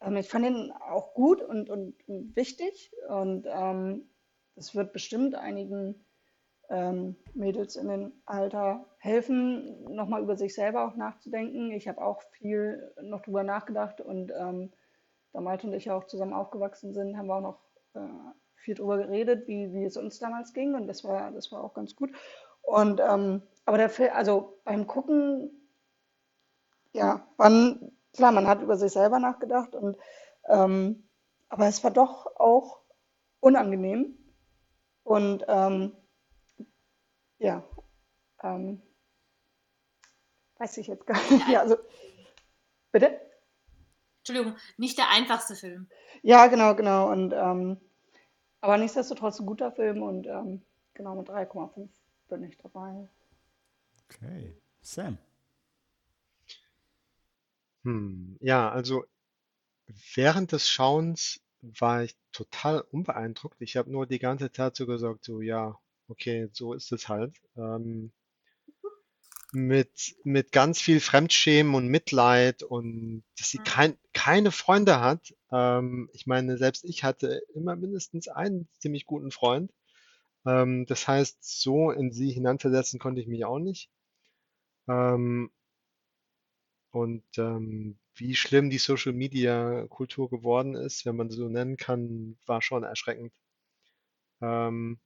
Ähm, ich fand ihn auch gut und, und, und wichtig. Und ähm, wird bestimmt einigen ähm, Mädels in dem Alter helfen, nochmal über sich selber auch nachzudenken. Ich habe auch viel noch drüber nachgedacht und ähm, da Malte und ich auch zusammen aufgewachsen sind, haben wir auch noch äh, viel drüber geredet, wie, wie es uns damals ging und das war, das war auch ganz gut. Und ähm, aber der Film, also beim Gucken, ja, man, klar, man hat über sich selber nachgedacht und ähm, aber es war doch auch unangenehm. Und ähm, ja, ähm, weiß ich jetzt gar nicht. Ja, also, bitte? Entschuldigung, nicht der einfachste Film. Ja, genau, genau. Und ähm, aber nichtsdestotrotz ein guter Film und ähm, genau mit 3,5 bin ich dabei. Okay. Sam. Hm, ja, also während des Schauens war ich total unbeeindruckt. Ich habe nur die ganze Zeit so gesagt, so ja, okay, so ist es halt. Ähm, mit, mit ganz viel Fremdschämen und Mitleid und dass sie Mhm. kein, keine Freunde hat. Ähm, ich meine, selbst ich hatte immer mindestens einen ziemlich guten Freund. Ähm, das heißt, so in sie hineinversetzen konnte ich mich auch nicht. Ähm, und ähm, wie schlimm die Social Media Kultur geworden ist, wenn man so nennen kann, war schon erschreckend. Ähm,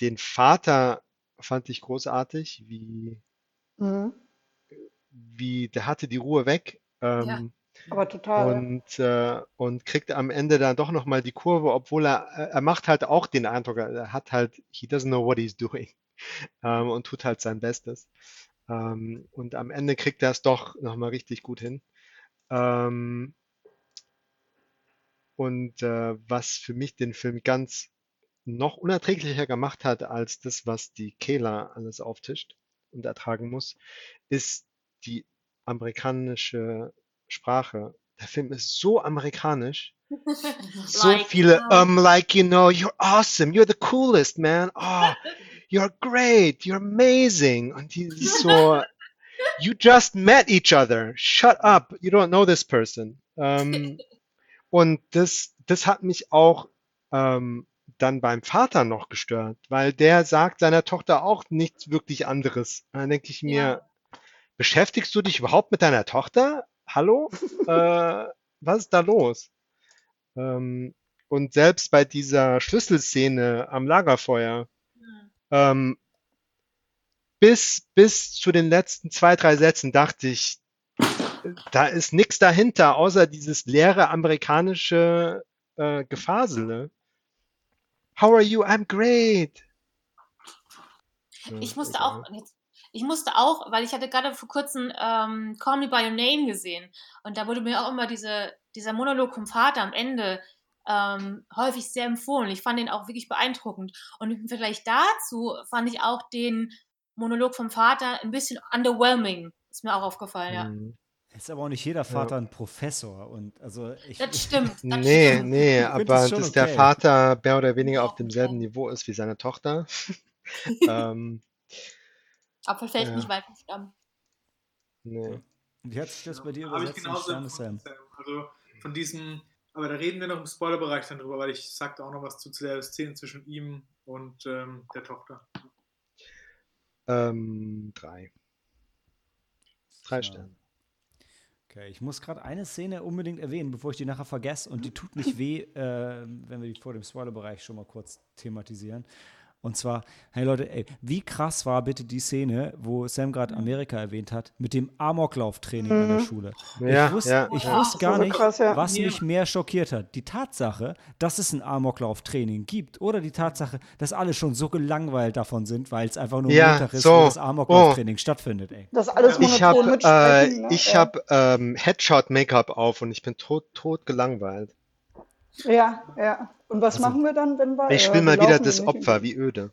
den Vater fand ich großartig, wie, Mhm. wie der hatte die Ruhe weg. Ähm, Aber total. ja. und, äh, und kriegt am Ende dann doch nochmal die Kurve, obwohl er, er macht halt auch den Eindruck, er hat halt, he doesn't know what he's doing ähm, und tut halt sein Bestes. Ähm, und am Ende kriegt er es doch nochmal richtig gut hin. Ähm, und äh, was für mich den Film ganz noch unerträglicher gemacht hat als das, was die Kayla alles auftischt und ertragen muss, ist die amerikanische Sprache. Der Film ist so amerikanisch. So Like, viele, um, um, like, you know, you're awesome, you're the coolest, man. Oh, you're great, you're amazing. Und die ist so, you just met each other. Shut up, you don't know this person. Ähm, und das, das hat mich auch ähm, dann beim Vater noch gestört, weil der sagt seiner Tochter auch nichts wirklich anderes. Dann denke ich mir, beschäftigst du dich überhaupt mit deiner Tochter? Hallo? äh, was ist da los? Ähm, und selbst bei dieser Schlüsselszene am Lagerfeuer. Ähm, bis, bis zu den letzten zwei, drei Sätzen dachte ich, da ist nichts dahinter, außer dieses leere amerikanische äh, Gefasele. How are you? I'm great. Ich musste auch, ich musste auch, weil ich hatte gerade vor kurzem ähm, Call Me By Your Name gesehen und da wurde mir auch immer diese, dieser Monolog vom Vater am Ende ähm, häufig sehr empfohlen. Ich fand den auch wirklich beeindruckend. Und im Vergleich dazu fand ich auch den Monolog vom Vater ein bisschen underwhelming. Ist mir auch aufgefallen, ja. Hm. Ist aber auch nicht jeder Vater ein Professor. Und also ich, Das stimmt. Das Nee, stimmt. nee, aber das dass der okay. Vater mehr oder weniger auf demselben okay. Niveau ist wie seine Tochter. ähm, Apfel fällt Ja. nicht weit vom Stamm. nee. wie hat sich das bei dir Habe ich übersetzt genauso Sam? Sam. Also von diesem, aber da reden wir noch im Spoilerbereich dann drüber, weil ich sagte auch noch was zu, zu der Szene zwischen ihm und ähm, der Tochter. Ähm, drei. Drei. Sterne. Okay, ich muss gerade eine Szene unbedingt erwähnen, bevor ich die nachher vergesse. Und die tut nicht weh, äh, wenn wir die vor dem Spoilerbereich schon mal kurz thematisieren. Und zwar, hey Leute, ey, wie krass war bitte die Szene, wo Sam gerade Amerika erwähnt hat, mit dem Amoklauftraining an der Schule. Ja, ich wusste, ja, ich ja. wusste gar So nicht, krass, ja. was Ja. mich mehr schockiert hat. Die Tatsache, dass es ein Amoklauftraining gibt oder die Tatsache, dass alle schon so gelangweilt davon sind, weil es einfach nur Ja, Montag ist, so. wo das Amoklauftraining stattfindet, ey. Das alles Ich habe äh, ne? ich hab, ähm, Headshot-Make-up auf und ich bin tot, tot gelangweilt. Ja, ja. Und was Also- machen wir dann, wenn wir. Ich äh, spiele wir mal wieder das Opfer, wie öde.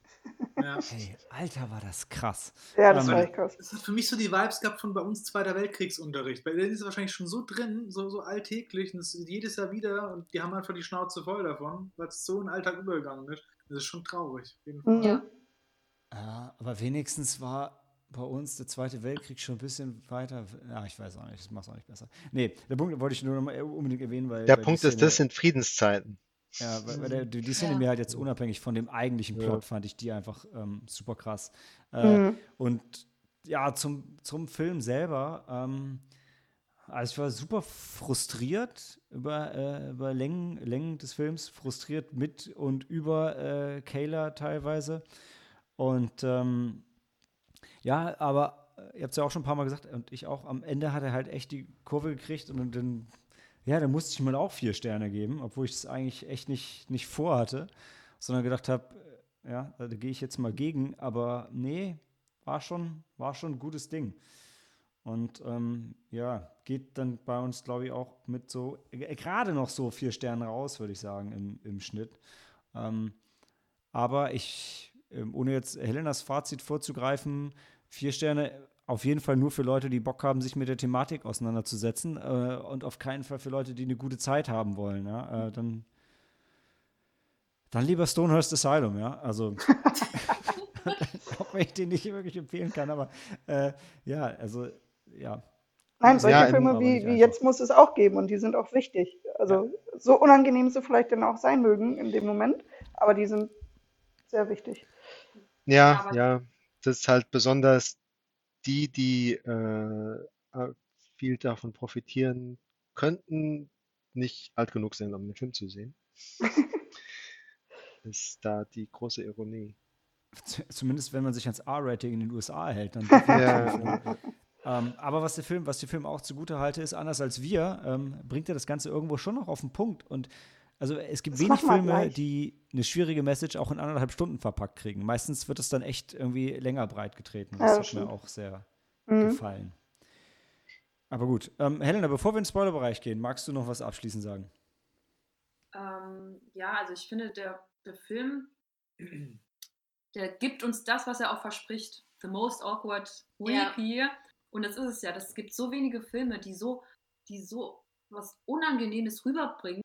Ja. Ey, Alter, war das krass. Ja, das Ähm, war echt krass. Es hat für mich so die Vibes gehabt von bei uns Zweiter Weltkriegsunterricht. Bei denen ist es wahrscheinlich schon so drin, so, so alltäglich und es ist jedes Jahr wieder und die haben einfach die Schnauze voll davon, weil es so in den Alltag übergegangen ist. Das ist schon traurig. Auf jeden Fall. Ja. Ja, aber wenigstens war bei uns der Zweite Weltkrieg schon ein bisschen weiter. Ja, ich weiß auch nicht, das macht es auch nicht besser. Nee, der Punkt wollte ich nur noch mal unbedingt erwähnen, weil. Der weil Punkt ist, das sind Friedenszeiten. Ja, weil, weil der, die die Szene Ja. mir halt jetzt unabhängig von dem eigentlichen Ja. Plot fand ich die einfach ähm, super krass. Äh, Mhm. Und ja, zum, zum Film selber. Ähm, also ich war super frustriert über, äh, über Längen, Längen des Films, frustriert mit und über äh, Kayla teilweise. Und ähm, ja, aber äh, ihr habt es ja auch schon ein paar Mal gesagt und ich auch, am Ende hat er halt echt die Kurve gekriegt und dann, ja, dann musste ich mal auch vier Sterne geben, obwohl ich es eigentlich echt nicht, nicht vorhatte, sondern gedacht habe, ja, da gehe ich jetzt mal gegen, aber nee, war schon, war schon ein gutes Ding. Und ähm, ja, geht dann bei uns, glaube ich, auch mit so, äh, gerade noch so vier Sternen raus, würde ich sagen, im, im Schnitt. Ähm, aber ich, ähm, ohne jetzt Helenas Fazit vorzugreifen, vier Sterne auf jeden Fall nur für Leute, die Bock haben, sich mit der Thematik auseinanderzusetzen äh, und auf keinen Fall für Leute, die eine gute Zeit haben wollen. Ja? Äh, dann, dann lieber Stonehurst Asylum, ja. Also, auch wenn ich den nicht wirklich empfehlen kann, aber äh, ja, also, ja. Nein, solche Ja, Filme wie, wie jetzt muss es auch geben und die sind auch wichtig. Also so unangenehm sie vielleicht dann auch sein mögen in dem Moment, aber die sind sehr wichtig. Ja, Aber- ja, das ist halt besonders die, die äh, äh, viel davon profitieren könnten, nicht alt genug sind, um den Film zu sehen. Ist da die große Ironie. Zumindest wenn man sich ans R-Rating in den USA hält, dann Ja. ne? ähm, aber was der Film, was dem Film auch zugute halte, ist anders als wir, ähm, bringt er das Ganze irgendwo schon noch auf den Punkt. Und also es gibt Das wenig Filme, gleich. die eine schwierige Message auch in anderthalb Stunden verpackt kriegen. Meistens wird es dann echt irgendwie länger breit getreten. Ja, Das das hat mir auch sehr Mhm. gefallen. Aber gut, ähm, Helena, bevor wir in den Spoilerbereich gehen, magst du noch was abschließend sagen? Ähm, ja, also ich finde, der, der Film, der gibt uns das, was er auch verspricht. The most awkward week Ja. hier. Und das ist es ja. Es gibt so wenige Filme, die so, die so was Unangenehmes rüberbringen.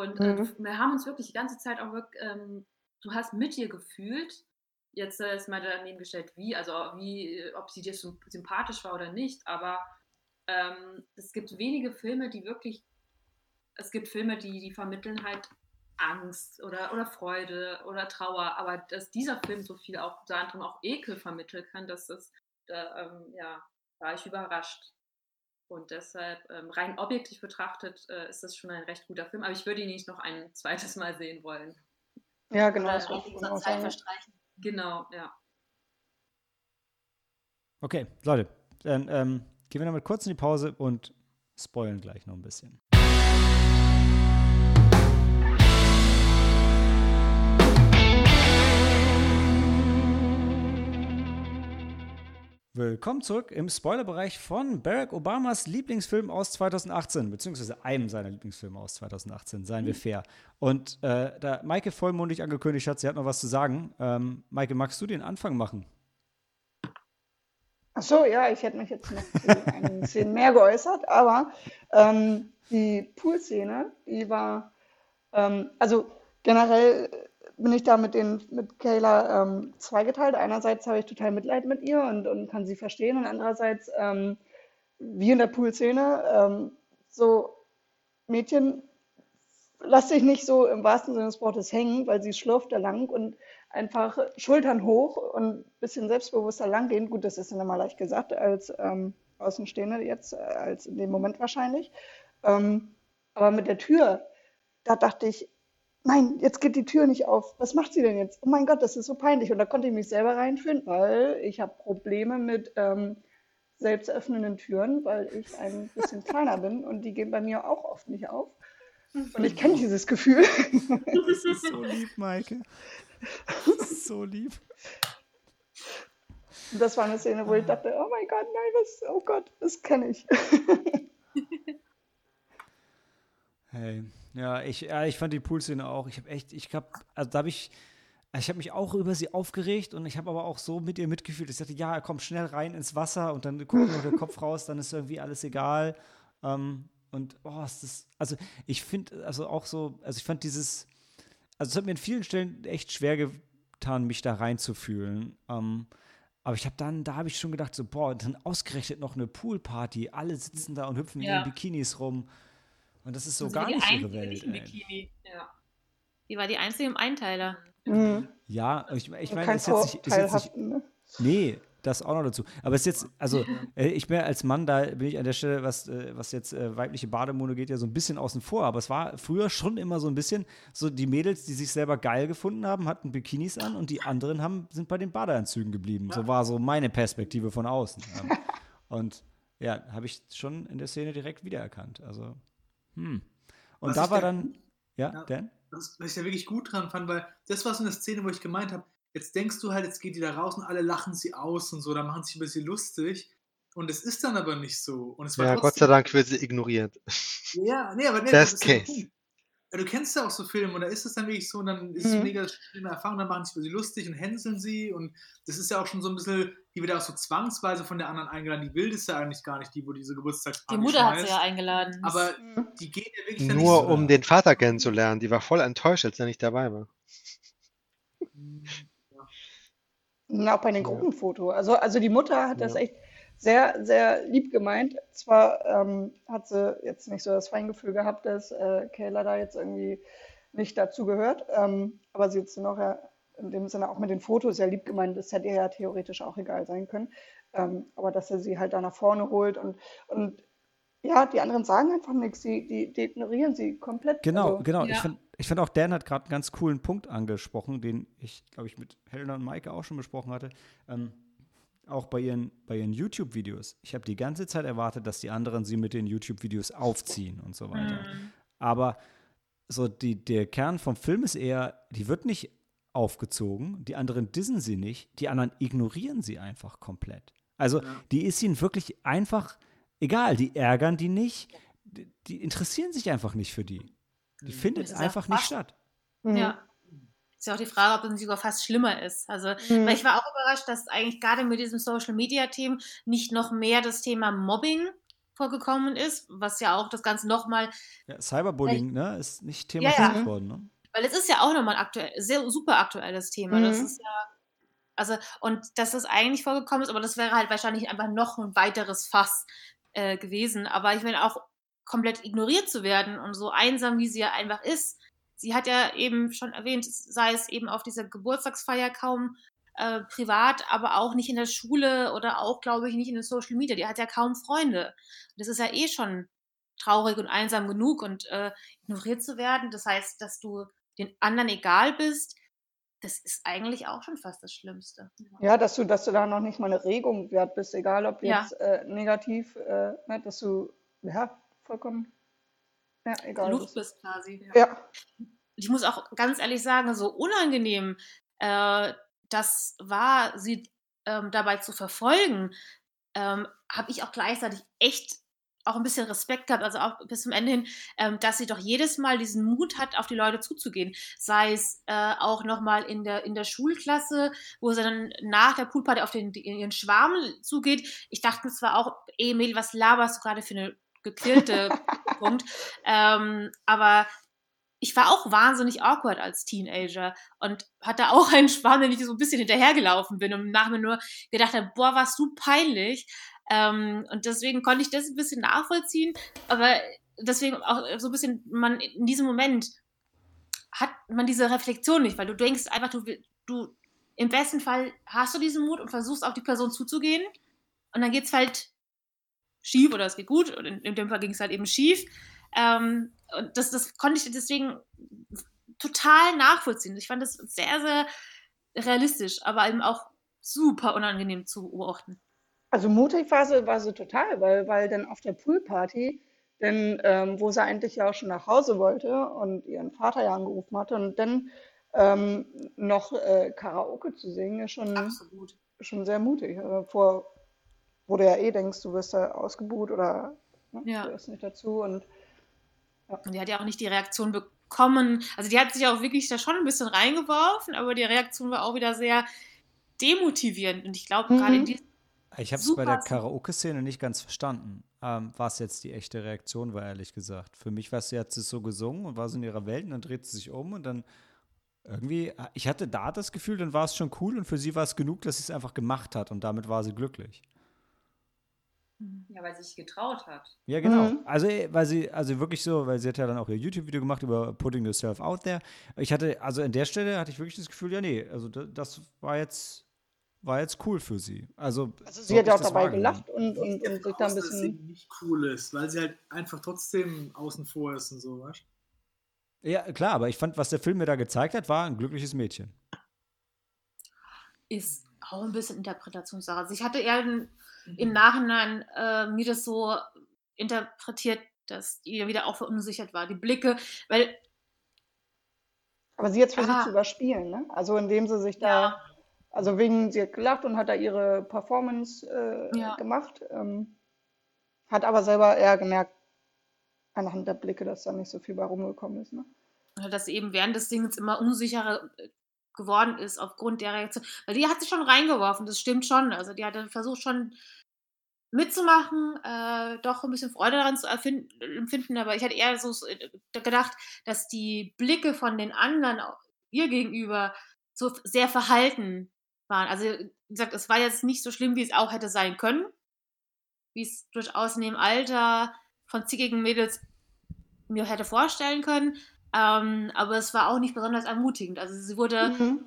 Und äh, Mhm. wir haben uns wirklich die ganze Zeit auch wirklich, ähm, du hast mit ihr gefühlt. Jetzt äh, ist mal daneben gestellt, wie, also wie, äh, ob sie dir sym- sympathisch war oder nicht, aber ähm, es gibt wenige Filme, die wirklich es gibt Filme, die, die vermitteln halt Angst oder, oder Freude oder Trauer, aber dass dieser Film so viel auch unter anderem auch Ekel vermitteln kann, dass das, da, ähm, ja, war ich überrascht. Und deshalb, ähm, rein objektiv betrachtet, äh, ist das schon ein recht guter Film, aber ich würde ihn nicht noch ein zweites Mal sehen wollen. Ja, genau. Oder das unserer genau Zeit verstreichen. Genau, ja. Okay, Leute, dann ähm, gehen wir damit kurz in die Pause und spoilen gleich noch ein bisschen. Willkommen zurück im Spoilerbereich von Barack Obamas Lieblingsfilm aus 2018, beziehungsweise einem seiner Lieblingsfilme aus 2018, seien wir fair. Und äh, da Maike vollmundig angekündigt hat, sie hat noch was zu sagen. Ähm, Maike, magst du den Anfang machen? Ach so, ja, ich hätte mich jetzt noch einigen Szenen mehr geäußert, aber ähm, die Pool-Szene, die war, ähm, also generell bin ich da mit, den, mit Kayla ähm, zweigeteilt. Einerseits habe ich total Mitleid mit ihr und, und kann sie verstehen und andererseits, ähm, wie in der Pool-Szene, ähm, so Mädchen, lass dich nicht so im wahrsten Sinne des Wortes hängen, weil sie schlurft da lang und einfach Schultern hoch und ein bisschen selbstbewusster langgehen. Gut, das ist dann immer leicht gesagt als ähm, Außenstehende jetzt, äh, als in dem Moment wahrscheinlich. Ähm, aber mit der Tür, da dachte ich, nein, jetzt geht die Tür nicht auf. Was macht sie denn jetzt? Oh mein Gott, das ist so peinlich. Und da konnte ich mich selber reinfühlen, weil ich habe Probleme mit ähm, selbst öffnenden Türen, weil ich ein bisschen kleiner bin und die gehen bei mir auch oft nicht auf. Und ich kenne dieses Gefühl. Das ist so lieb, Maike. Das ist so lieb. Und das war eine Szene, wo ich dachte, oh mein Gott, nein, was, oh Gott, das kenne ich. Hey, ja, ich, ja, ich fand die Poolszene auch. Ich habe echt, ich habe, also da habe ich, ich habe mich auch über sie aufgeregt und ich habe aber auch so mit ihr mitgefühlt. Ich dachte, ja, komm schnell rein ins Wasser und dann guckt nur der Kopf raus, dann ist irgendwie alles egal. Ähm, und oh, ist das, also ich finde, also auch so, also ich fand dieses, also es hat mir an vielen Stellen echt schwer getan, mich da reinzufühlen. Ähm, aber ich habe dann, da habe ich schon gedacht, so, boah, dann ausgerechnet noch eine Poolparty. Alle sitzen da und hüpfen in Ja. ihren Bikinis rum. Und das ist so sie gar nicht ihre Welt. Ja. Die war die einzige im Einteiler. Mhm. Ja, ich, ich meine, kein ist jetzt, nicht, ist jetzt nicht. Ne? Nee, das auch noch dazu. Aber es ist jetzt, also äh, ich bin als Mann, da bin ich an der Stelle, was, äh, was jetzt äh, weibliche Bademode geht, ja so ein bisschen außen vor. Aber es war früher schon immer so ein bisschen so, die Mädels, die sich selber geil gefunden haben, hatten Bikinis an und die anderen haben, sind bei den Badeanzügen geblieben. So war so meine Perspektive von außen. Und ja, habe ich schon in der Szene direkt wiedererkannt. Also, hm. Und Was da war da- dann, ja, Ja. Dan? was, was ich da wirklich gut dran fand, weil das war so eine Szene, wo ich gemeint habe, jetzt denkst du halt, jetzt geht die da raus und alle lachen sie aus und so, da machen sie sich ein bisschen lustig. Und es ist dann aber nicht so. Und es war Ja, Gott trotzdem, sei Dank wird sie ignoriert. Ja, nee, aber nee, Best das ist case. Ja, du kennst ja auch so Filme und da ist es dann wirklich so und dann ist es Mhm. mega schlimme Erfahrung, dann machen sie über sie lustig und hänseln sie und das ist ja auch schon so ein bisschen, die wird auch so zwangsweise von der anderen eingeladen, die will das ja eigentlich gar nicht, die, wo diese Die Geburtstagsparty Mutter hat sie ja eingeladen. Aber Mhm. die gehen ja wirklich dann Nur nicht so. um den Vater kennenzulernen. Die war voll enttäuscht, als er nicht dabei war. Und auch bei den Ja. Gruppenfoto. Also, also die Mutter hat das Ja. echt sehr, sehr lieb gemeint. Zwar ähm, hat sie jetzt nicht so das Feingefühl gehabt, dass äh, Kayla da jetzt irgendwie nicht dazu gehört, ähm, aber sie hat sie noch ja in dem Sinne auch mit den Fotos sehr lieb gemeint. Das hätte ihr ja theoretisch auch egal sein können. Ähm, aber dass er sie halt da nach vorne holt und, und ja, die anderen sagen einfach nichts. Die, die, die ignorieren sie komplett. Genau, Also, genau. Ich Ja. finde ich find auch, Dan hat gerade einen ganz coolen Punkt angesprochen, den ich, glaube ich, mit Helena und Maike auch schon besprochen hatte. Ähm, auch bei ihren, bei ihren YouTube-Videos. Ich habe die ganze Zeit erwartet, dass die anderen sie mit den YouTube-Videos aufziehen und so weiter. Mhm. Aber so die, der Kern vom Film ist eher, die wird nicht aufgezogen, die anderen dissen sie nicht, die anderen ignorieren sie einfach komplett. Also Ja. die ist ihnen wirklich einfach egal, die ärgern die nicht, die, die interessieren sich einfach nicht für die. Die Mhm. findet einfach nicht statt. mhm. Ja. Ist ja auch die Frage, ob es nicht sogar fast schlimmer ist. Also, Mhm. weil ich war auch überrascht, dass eigentlich gerade mit diesem Social Media Themen nicht noch mehr das Thema Mobbing vorgekommen ist, was ja auch das Ganze nochmal, Ja, Cyberbullying, ne, ist nicht Ja, ja. thematisiert worden. Ne? weil es ist ja auch nochmal ein aktuell, sehr super aktuelles Thema. Das Mhm. ist ja, also, und dass das eigentlich vorgekommen ist, aber das wäre halt wahrscheinlich einfach noch ein weiteres Fass äh, gewesen. Aber ich meine, auch komplett ignoriert zu werden und so einsam, wie sie ja einfach ist. Sie hat ja eben schon erwähnt, sei es eben auf dieser Geburtstagsfeier kaum äh, privat, aber auch nicht in der Schule oder auch, glaube ich, nicht in den Social Media. Die hat ja kaum Freunde. Das ist ja eh schon traurig und einsam genug und äh, ignoriert zu werden. Das heißt, dass du den anderen egal bist, das ist eigentlich auch schon fast das Schlimmste. Ja, dass du, dass du da noch nicht mal eine Regung wert bist, egal ob Ja. jetzt äh, negativ, äh, ne, dass du, ja, vollkommen, ja, egal. Luft bist quasi. Ja, ich muss auch ganz ehrlich sagen, so unangenehm äh, das war, sie ähm, dabei zu verfolgen, ähm, habe ich auch gleichzeitig echt auch ein bisschen Respekt gehabt, also auch bis zum Ende hin, ähm, dass sie doch jedes Mal diesen Mut hat, auf die Leute zuzugehen. Sei es äh, auch nochmal in der, in der Schulklasse, wo sie dann nach der Poolparty auf den, ihren Schwarm zugeht. Ich dachte zwar auch, Emil, was laberst du gerade für eine gequälte Punkt? Ähm, aber ich war auch wahnsinnig awkward als Teenager und hatte auch einen Schwarm, den ich so ein bisschen hinterhergelaufen bin und nach mir nur gedacht habe, boah, warst du peinlich. Ähm, und deswegen konnte ich das ein bisschen nachvollziehen, aber deswegen auch so ein bisschen, man in diesem Moment hat man diese Reflexion nicht, weil du denkst einfach, du, du im besten Fall hast du diesen Mut und versuchst auf die Person zuzugehen und dann geht es halt schief oder es geht gut und in, in dem Fall ging es halt eben schief. Ähm, und das, das konnte ich deswegen total nachvollziehen. Ich fand das sehr, sehr realistisch, aber eben auch super unangenehm zu beobachten. also mutig war sie, war sie total, weil, weil dann auf der Poolparty, denn, ähm, wo sie eigentlich ja auch schon nach Hause wollte und ihren Vater ja angerufen hatte und dann ähm, noch äh, Karaoke zu singen, ist schon, Absolut. schon sehr mutig. Äh, vor, wo du ja eh denkst, du wirst da ausgebuht oder ne, Ja. du gehörst nicht dazu und Und die hat ja auch nicht die Reaktion bekommen. Also die hat sich auch wirklich da schon ein bisschen reingeworfen, aber die Reaktion war auch wieder sehr demotivierend. Und ich glaube, Mhm. gerade in diesem Ich habe es bei der. Karaoke-Szene nicht ganz verstanden, ähm, was jetzt die echte Reaktion war, ehrlich gesagt. Für mich war sie, hat sie so gesungen und war so in ihrer Welt und dann dreht sie sich um und dann irgendwie, ich hatte da das Gefühl, dann war es schon cool und für sie war es genug, dass sie es einfach gemacht hat und damit war sie glücklich. Ja, weil sie sich getraut hat. Ja, genau. Mhm. Also, äh, weil sie, also wirklich so, weil sie hat ja dann auch ihr YouTube-Video gemacht über Putting Yourself Out There. Ich hatte, also an der Stelle hatte ich wirklich das Gefühl, ja, nee, also da- das war jetzt, war jetzt cool für sie. Also, Also so sie hat auch dabei gelacht und, und, und sich da ein Raus, dass sie bisschen. nicht cool ist, weil sie halt einfach trotzdem außen vor ist und so, weißt Ja, klar, aber ich fand, was der Film mir da gezeigt hat, war ein glückliches Mädchen. Ist auch ein bisschen Interpretationssache. Also ich hatte eher im- im Nachhinein äh, mir das so interpretiert, dass die wieder auch verunsichert war. Die Blicke, weil Aber sie jetzt versucht Ah. zu überspielen, ne? Also indem sie sich da, Ja. also wegen, sie hat gelacht und hat da ihre Performance äh, Ja. gemacht, ähm, hat aber selber eher gemerkt, anhand der Blicke, dass da nicht so viel bei rumgekommen ist, ne? dass sie eben während des Dingens immer unsicherer äh, geworden ist aufgrund der Reaktion. Weil die hat sich schon reingeworfen, das stimmt schon. Also die hatte versucht schon mitzumachen, äh, doch ein bisschen Freude daran zu empfinden, aber ich hatte eher so äh, gedacht, dass die Blicke von den anderen ihr gegenüber so sehr verhalten waren. Also wie gesagt, es war jetzt nicht so schlimm, wie es auch hätte sein können, wie es durchaus in dem Alter von zickigen Mädels mir hätte vorstellen können. Ähm, aber es war auch nicht besonders ermutigend. Also sie wurde Mhm.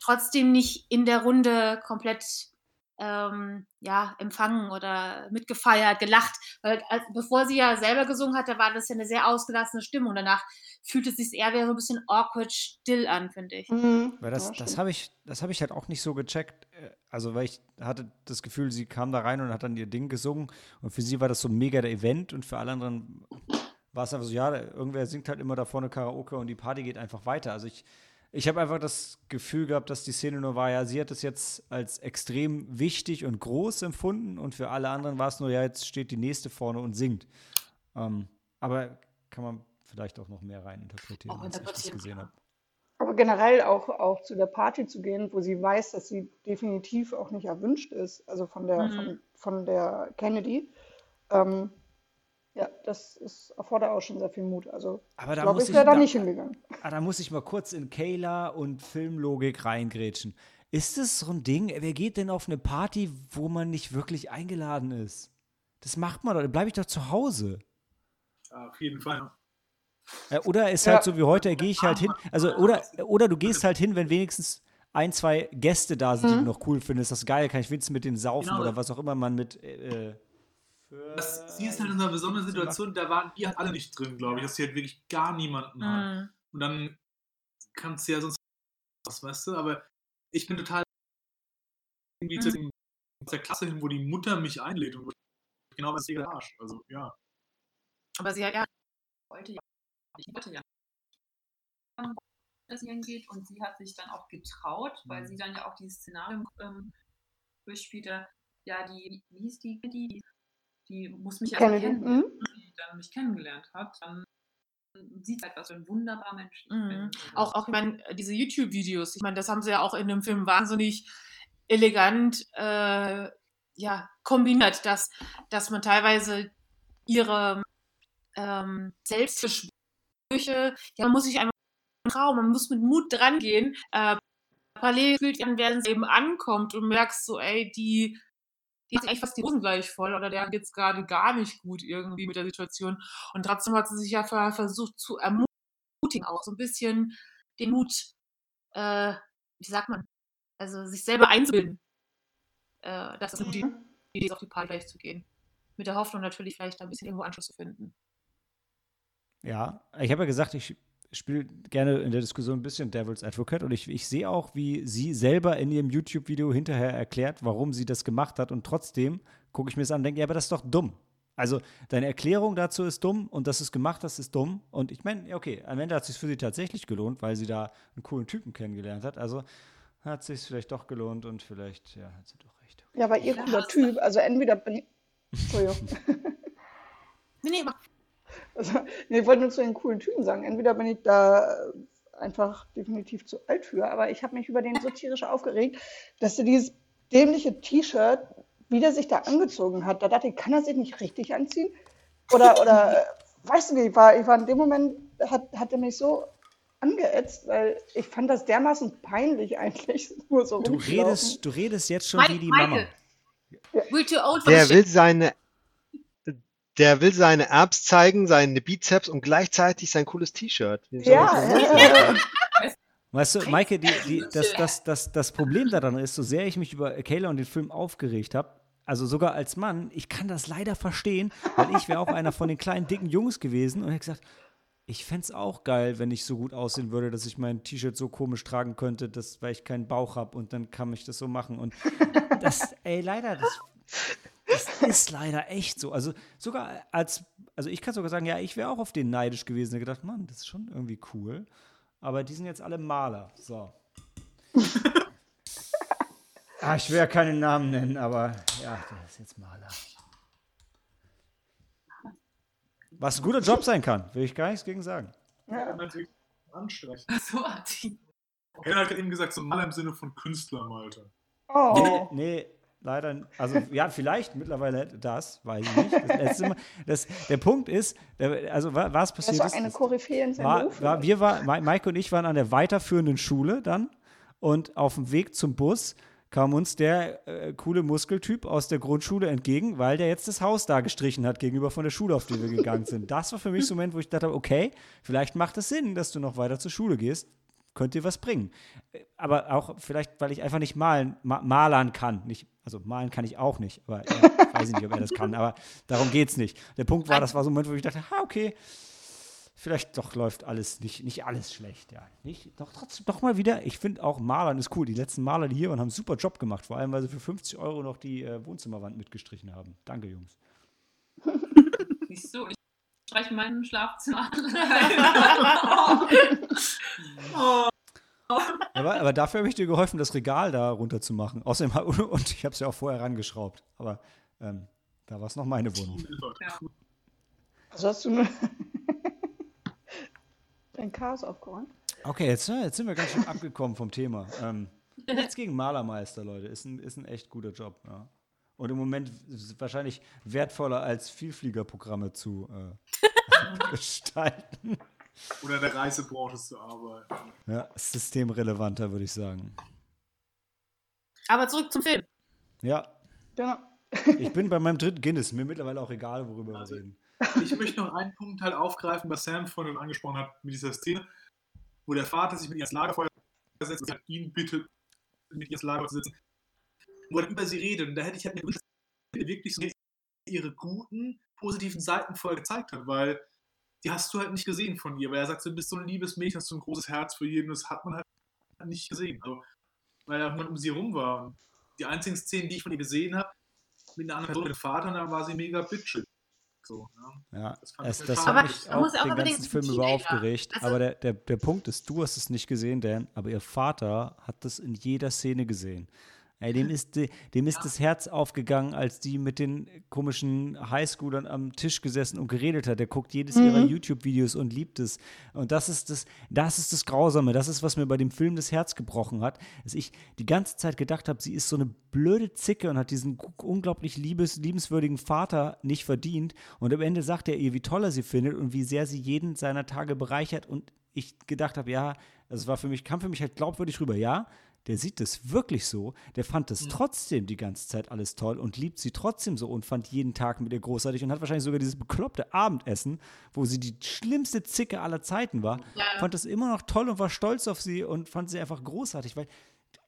trotzdem nicht in der Runde komplett ähm, ja, empfangen oder mitgefeiert, gelacht. Weil als, bevor sie ja selber gesungen hat, da war das ja eine sehr ausgelassene Stimmung. Danach fühlte es sich eher wieder so ein bisschen awkward still an, finde ich. Mhm. Weil das, Ja, das habe ich, das habe ich halt auch nicht so gecheckt. Äh, Also, weil ich hatte das Gefühl, sie kam da rein und hat dann ihr Ding gesungen und für sie war das so mega der Event und für alle anderen war es einfach so, ja, irgendwer singt halt immer da vorne Karaoke und die Party geht einfach weiter. Also ich, ich habe einfach das Gefühl gehabt, dass die Szene nur war, ja, sie hat es jetzt als extrem wichtig und groß empfunden und für alle anderen war es nur, ja, jetzt steht die nächste vorne und singt. Ähm, aber kann man vielleicht auch noch mehr rein interpretieren, als ich das gesehen habe. Aber generell auch, auch zu der Party zu gehen, wo sie weiß, dass sie definitiv auch nicht erwünscht ist, also von der, Mhm. von, von der Kennedy, ähm, ja, das ist, erfordert auch schon sehr viel Mut. Also Aber da glaube, muss ich da da, nicht hingegangen. ah, da muss ich mal kurz in Kayla und Filmlogik reingrätschen. Ist es so ein Ding? Wer geht denn auf eine Party, wo man nicht wirklich eingeladen ist? Das macht man doch, dann bleibe ich doch zu Hause. Ja, auf jeden Fall. Äh, Oder ist Ja. halt so wie heute, da gehe ich halt hin. Also, oder, oder du gehst halt hin, wenn wenigstens ein, zwei Gäste da sind, die du Mhm. noch cool findest. Das ist geil, kann ich wenigstens mit denen saufen Genau. oder was auch immer man mit. Äh, für- Das, sie ist halt in einer besonderen Situation, da waren die halt alle nicht drin, glaube ich, dass sie halt wirklich gar niemanden hat. Mhm. Und dann kannst du ja sonst was, weißt du, aber ich bin total irgendwie zu Mhm. aus der Klasse hin, wo die Mutter mich einlädt und genau was der Arsch. Also ja. Aber sie hat ja wollte ja, ich wollte ja, dass sie hingeht und sie hat sich dann auch getraut, weil Mhm. sie dann ja auch dieses Szenario ähm, durchspielte. Ja, die, wie hieß die, die, die muss mich erst kennenlernen, mhm. die dann mich kennengelernt hat, dann sieht halt, was für ein wunderbarer Mensch ich Mhm. bin. auch, auch ich meine, diese YouTube-Videos, ich meine, das haben sie ja auch in dem Film wahnsinnig elegant äh, ja, kombiniert, dass, dass man teilweise ihre ähm, Selbstversprüche, ja, man muss sich einfach trauen, man muss mit Mut dran gehen. Äh, parallel fühlt dann, während sie eben ankommt und merkst so, ey, die, die hat eigentlich fast die Hosen gleich voll oder der geht's gerade gar nicht gut irgendwie mit der Situation. Und trotzdem hat sie sich ja ver versucht zu ermutigen, auch so ein bisschen den Mut, äh, wie sagt man, also sich selber einzubilden, äh, dass es eine gute Mhm. Idee ist, auf die Party gleich zu gehen. Mit der Hoffnung natürlich vielleicht ein bisschen irgendwo Anschluss zu finden. Ja, ich habe ja gesagt, ich spiele gerne in der Diskussion ein bisschen Devil's Advocate und ich, ich sehe auch, wie sie selber in ihrem YouTube-Video hinterher erklärt, warum sie das gemacht hat und trotzdem gucke ich mir das an und denke, ja, aber das ist doch dumm. Also deine Erklärung dazu ist dumm und dass du es gemacht hast, ist dumm. Und ich meine, okay, am Ende hat es sich für sie tatsächlich gelohnt, weil sie da einen coolen Typen kennengelernt hat. Also hat es sich vielleicht doch gelohnt und vielleicht, ja, hat sie doch recht. Ja, aber ihr cooler Typ, also entweder bin ich. Entschuldigung. Nee, nee, mach. Also, nee, ich wollte nur zu den coolen Typen sagen. Entweder bin ich da äh, einfach definitiv zu alt für, aber ich habe mich über den so tierisch aufgeregt, dass er dieses dämliche T-Shirt wieder sich da angezogen hat. Da dachte ich, kann er sich nicht richtig anziehen? Oder, oder äh, weißt du ich war, ich war in dem Moment, hat, hat er mich so angeätzt, weil ich fand das dermaßen peinlich eigentlich. Nur so Du redest, du redest jetzt schon Mike- wie die Mama. Michael. We're too old for Der this will seine, der will seine Abs zeigen, seine Bizeps und gleichzeitig sein cooles T-Shirt. Ja, Weißt du, Maike, die, die, das, das, das, das Problem daran ist, so sehr ich mich über Kayla und den Film aufgeregt habe, also sogar als Mann, ich kann das leider verstehen, weil ich wäre auch einer von den kleinen, dicken Jungs gewesen und hätte gesagt, ich fände es auch geil, wenn ich so gut aussehen würde, dass ich mein T-Shirt so komisch tragen könnte, dass, weil ich keinen Bauch habe und dann kann ich das so machen. Und das, ey, leider, das, das ist leider echt so. Also sogar als, also ich kann sogar sagen, ja, ich wäre auch auf den neidisch gewesen und gedacht, Mann, das ist schon irgendwie cool. Aber die sind jetzt alle Maler. So. ah, ich will ja keinen Namen nennen, aber ja, der ist jetzt Maler. Was ein guter Job sein kann, will ich gar nichts gegen sagen. Kann natürlich anstreichen. So hat die. Er hat eben gesagt, so Maler im Sinne von Künstler, Malte. oh. Nee, leider. Also, ja, vielleicht mittlerweile das, weiß ich nicht. Das letzte Mal, das, der Punkt ist, der, also, wa- was Das passiert war ist. eine ist- Koryphäe in seinem war, Beruf. war, wir war, Ma- Maike und ich waren an der weiterführenden Schule dann und auf dem Weg zum Bus kam uns der äh, coole Muskeltyp aus der Grundschule entgegen, weil der jetzt das Haus da gestrichen hat gegenüber von der Schule, auf die wir gegangen sind. Das war für mich so ein Moment, wo ich dachte, okay, vielleicht macht es Sinn, dass du noch weiter zur Schule gehst. Könnte dir was bringen. Äh, Aber auch vielleicht, weil ich einfach nicht malen, ma malern kann. Nicht, also malen kann ich auch nicht, aber er, weiß ich nicht, ob er das kann, aber darum geht es nicht. Der Punkt war, das war so ein Moment, wo ich dachte, ha, okay, vielleicht doch läuft alles nicht, nicht alles schlecht, ja. Nicht, doch trotzdem doch mal wieder. Ich finde auch Malern ist cool. Die letzten Maler, die hier waren, haben einen super Job gemacht. Vor allem, weil sie für 50 Euro noch die äh, Wohnzimmerwand mitgestrichen haben. Danke, Jungs. Nicht so. Ich streiche meinen Schlafzimmer. Aber, aber dafür habe ich dir geholfen, das Regal da runter zu machen. Außerdem, und ich habe es ja auch vorher rangeschraubt. Aber ähm, da war es noch meine Wohnung. ja. Also hast du nur dein Chaos aufgeräumt? Okay, jetzt, äh, jetzt sind wir ganz schön abgekommen vom Thema. Ähm, nichts gegen Malermeister, Leute. Ist ein, ist ein echt guter Job. Ja. Und im Moment ist es wahrscheinlich wertvoller als Vielfliegerprogramme zu äh, gestalten. Oder in der Reisebranche zu arbeiten. Ja, systemrelevanter, würde ich sagen. Aber zurück zum Film. Ja, Genau. ich bin bei meinem dritten Guinness. Mir mittlerweile auch egal, worüber wir reden. Ich möchte noch einen Punkt halt aufgreifen, was Sam vorhin angesprochen hat, mit dieser Szene, wo der Vater sich mit ihr ins Lagerfeuer setzt und sagt, ihn bitte mit ihr ins Lagerfeuer zu sitzen, wo er über sie redet. Und da hätte ich halt mir gewünscht, dass er wirklich so ihre guten, positiven Seiten voll gezeigt hat, weil die hast du halt nicht gesehen von ihr, weil er sagt, du bist so ein liebes Mädchen, hast so ein großes Herz für jeden, das hat man halt nicht gesehen. Also, weil er um sie rum war. Und die einzigen Szenen, die ich von ihr gesehen habe, mit einer anderen Person, mit dem Vater, und da war sie mega bitchig. So, ne? Ja, Das fand es, ich das schade. hat Aber mich auch den ganzen Film über aufgeregt. Also- aber der, der, der Punkt ist, du hast es nicht gesehen, Dan, aber ihr Vater hat das in jeder Szene gesehen. Ey, dem ist, dem ist das Herz aufgegangen, als die mit den komischen Highschoolern am Tisch gesessen und geredet hat. Der guckt jedes ihrer YouTube-Videos und liebt es. Und das ist das, das ist das Grausame. Das ist, was mir bei dem Film das Herz gebrochen hat. Dass ich die ganze Zeit gedacht habe, sie ist so eine blöde Zicke und hat diesen unglaublich liebes, liebenswürdigen Vater nicht verdient. Und am Ende sagt er ihr, wie toll er sie findet und wie sehr sie jeden seiner Tage bereichert. Und ich gedacht habe, ja, das war für mich, kam für mich halt glaubwürdig rüber. Ja, der sieht das wirklich so, der fand das trotzdem die ganze Zeit alles toll und liebt sie trotzdem so und fand jeden Tag mit ihr großartig und hat wahrscheinlich sogar dieses bekloppte Abendessen, wo sie die schlimmste Zicke aller Zeiten war, Ja. fand das immer noch toll und war stolz auf sie und fand sie einfach großartig, weil,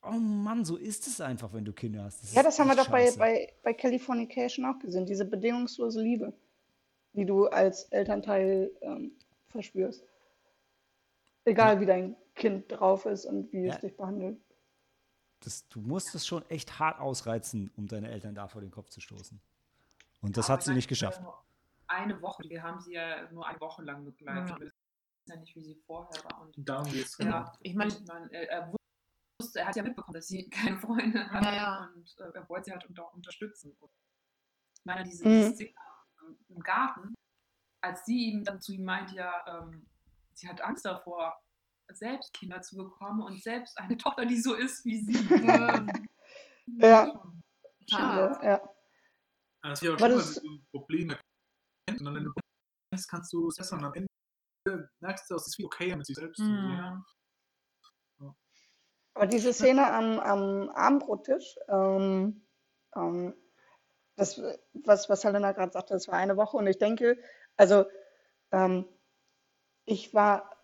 oh Mann, so ist es einfach, wenn du Kinder hast. Ja, ist das haben wir doch bei, bei, bei Californication auch gesehen, diese bedingungslose Liebe, die du als Elternteil ähm, verspürst. Egal wie dein Kind drauf ist und wie Ja. es dich behandelt. Das, du musst es schon echt hart ausreizen, um deine Eltern da vor den Kopf zu stoßen. Und das Aber hat sie nicht geschafft. Eine Woche, wir haben sie ja nur eine Woche lang begleitet. Wir wissen ja nicht, wie sie vorher war. Und darum geht's. ja, Ich meine, man, er, er wusste, er hat ja mitbekommen, dass sie keine Freunde hat Ja, ja. und äh, er wollte sie halt unter, unterstützen. Und ich meine, diese, Mhm. Szene im- im Garten, als sie ihm dann zu ihm meint, ja, ähm, sie hat Angst davor, selbst Kinder zu bekommen und selbst eine Tochter, die so ist wie sie. Ja. Schade, ja. Das ist ja auch Aber schon, das- du Probleme kennst und dann, wenn du kennst, kannst du es besser und am Ende merkst du, es ist okay mit sich selbst. und so. Mhm. Aber diese Szene am, am Abendbrottisch, ähm, ähm, das, was, was Helena gerade sagte, das war eine Woche und ich denke, also ähm, ich war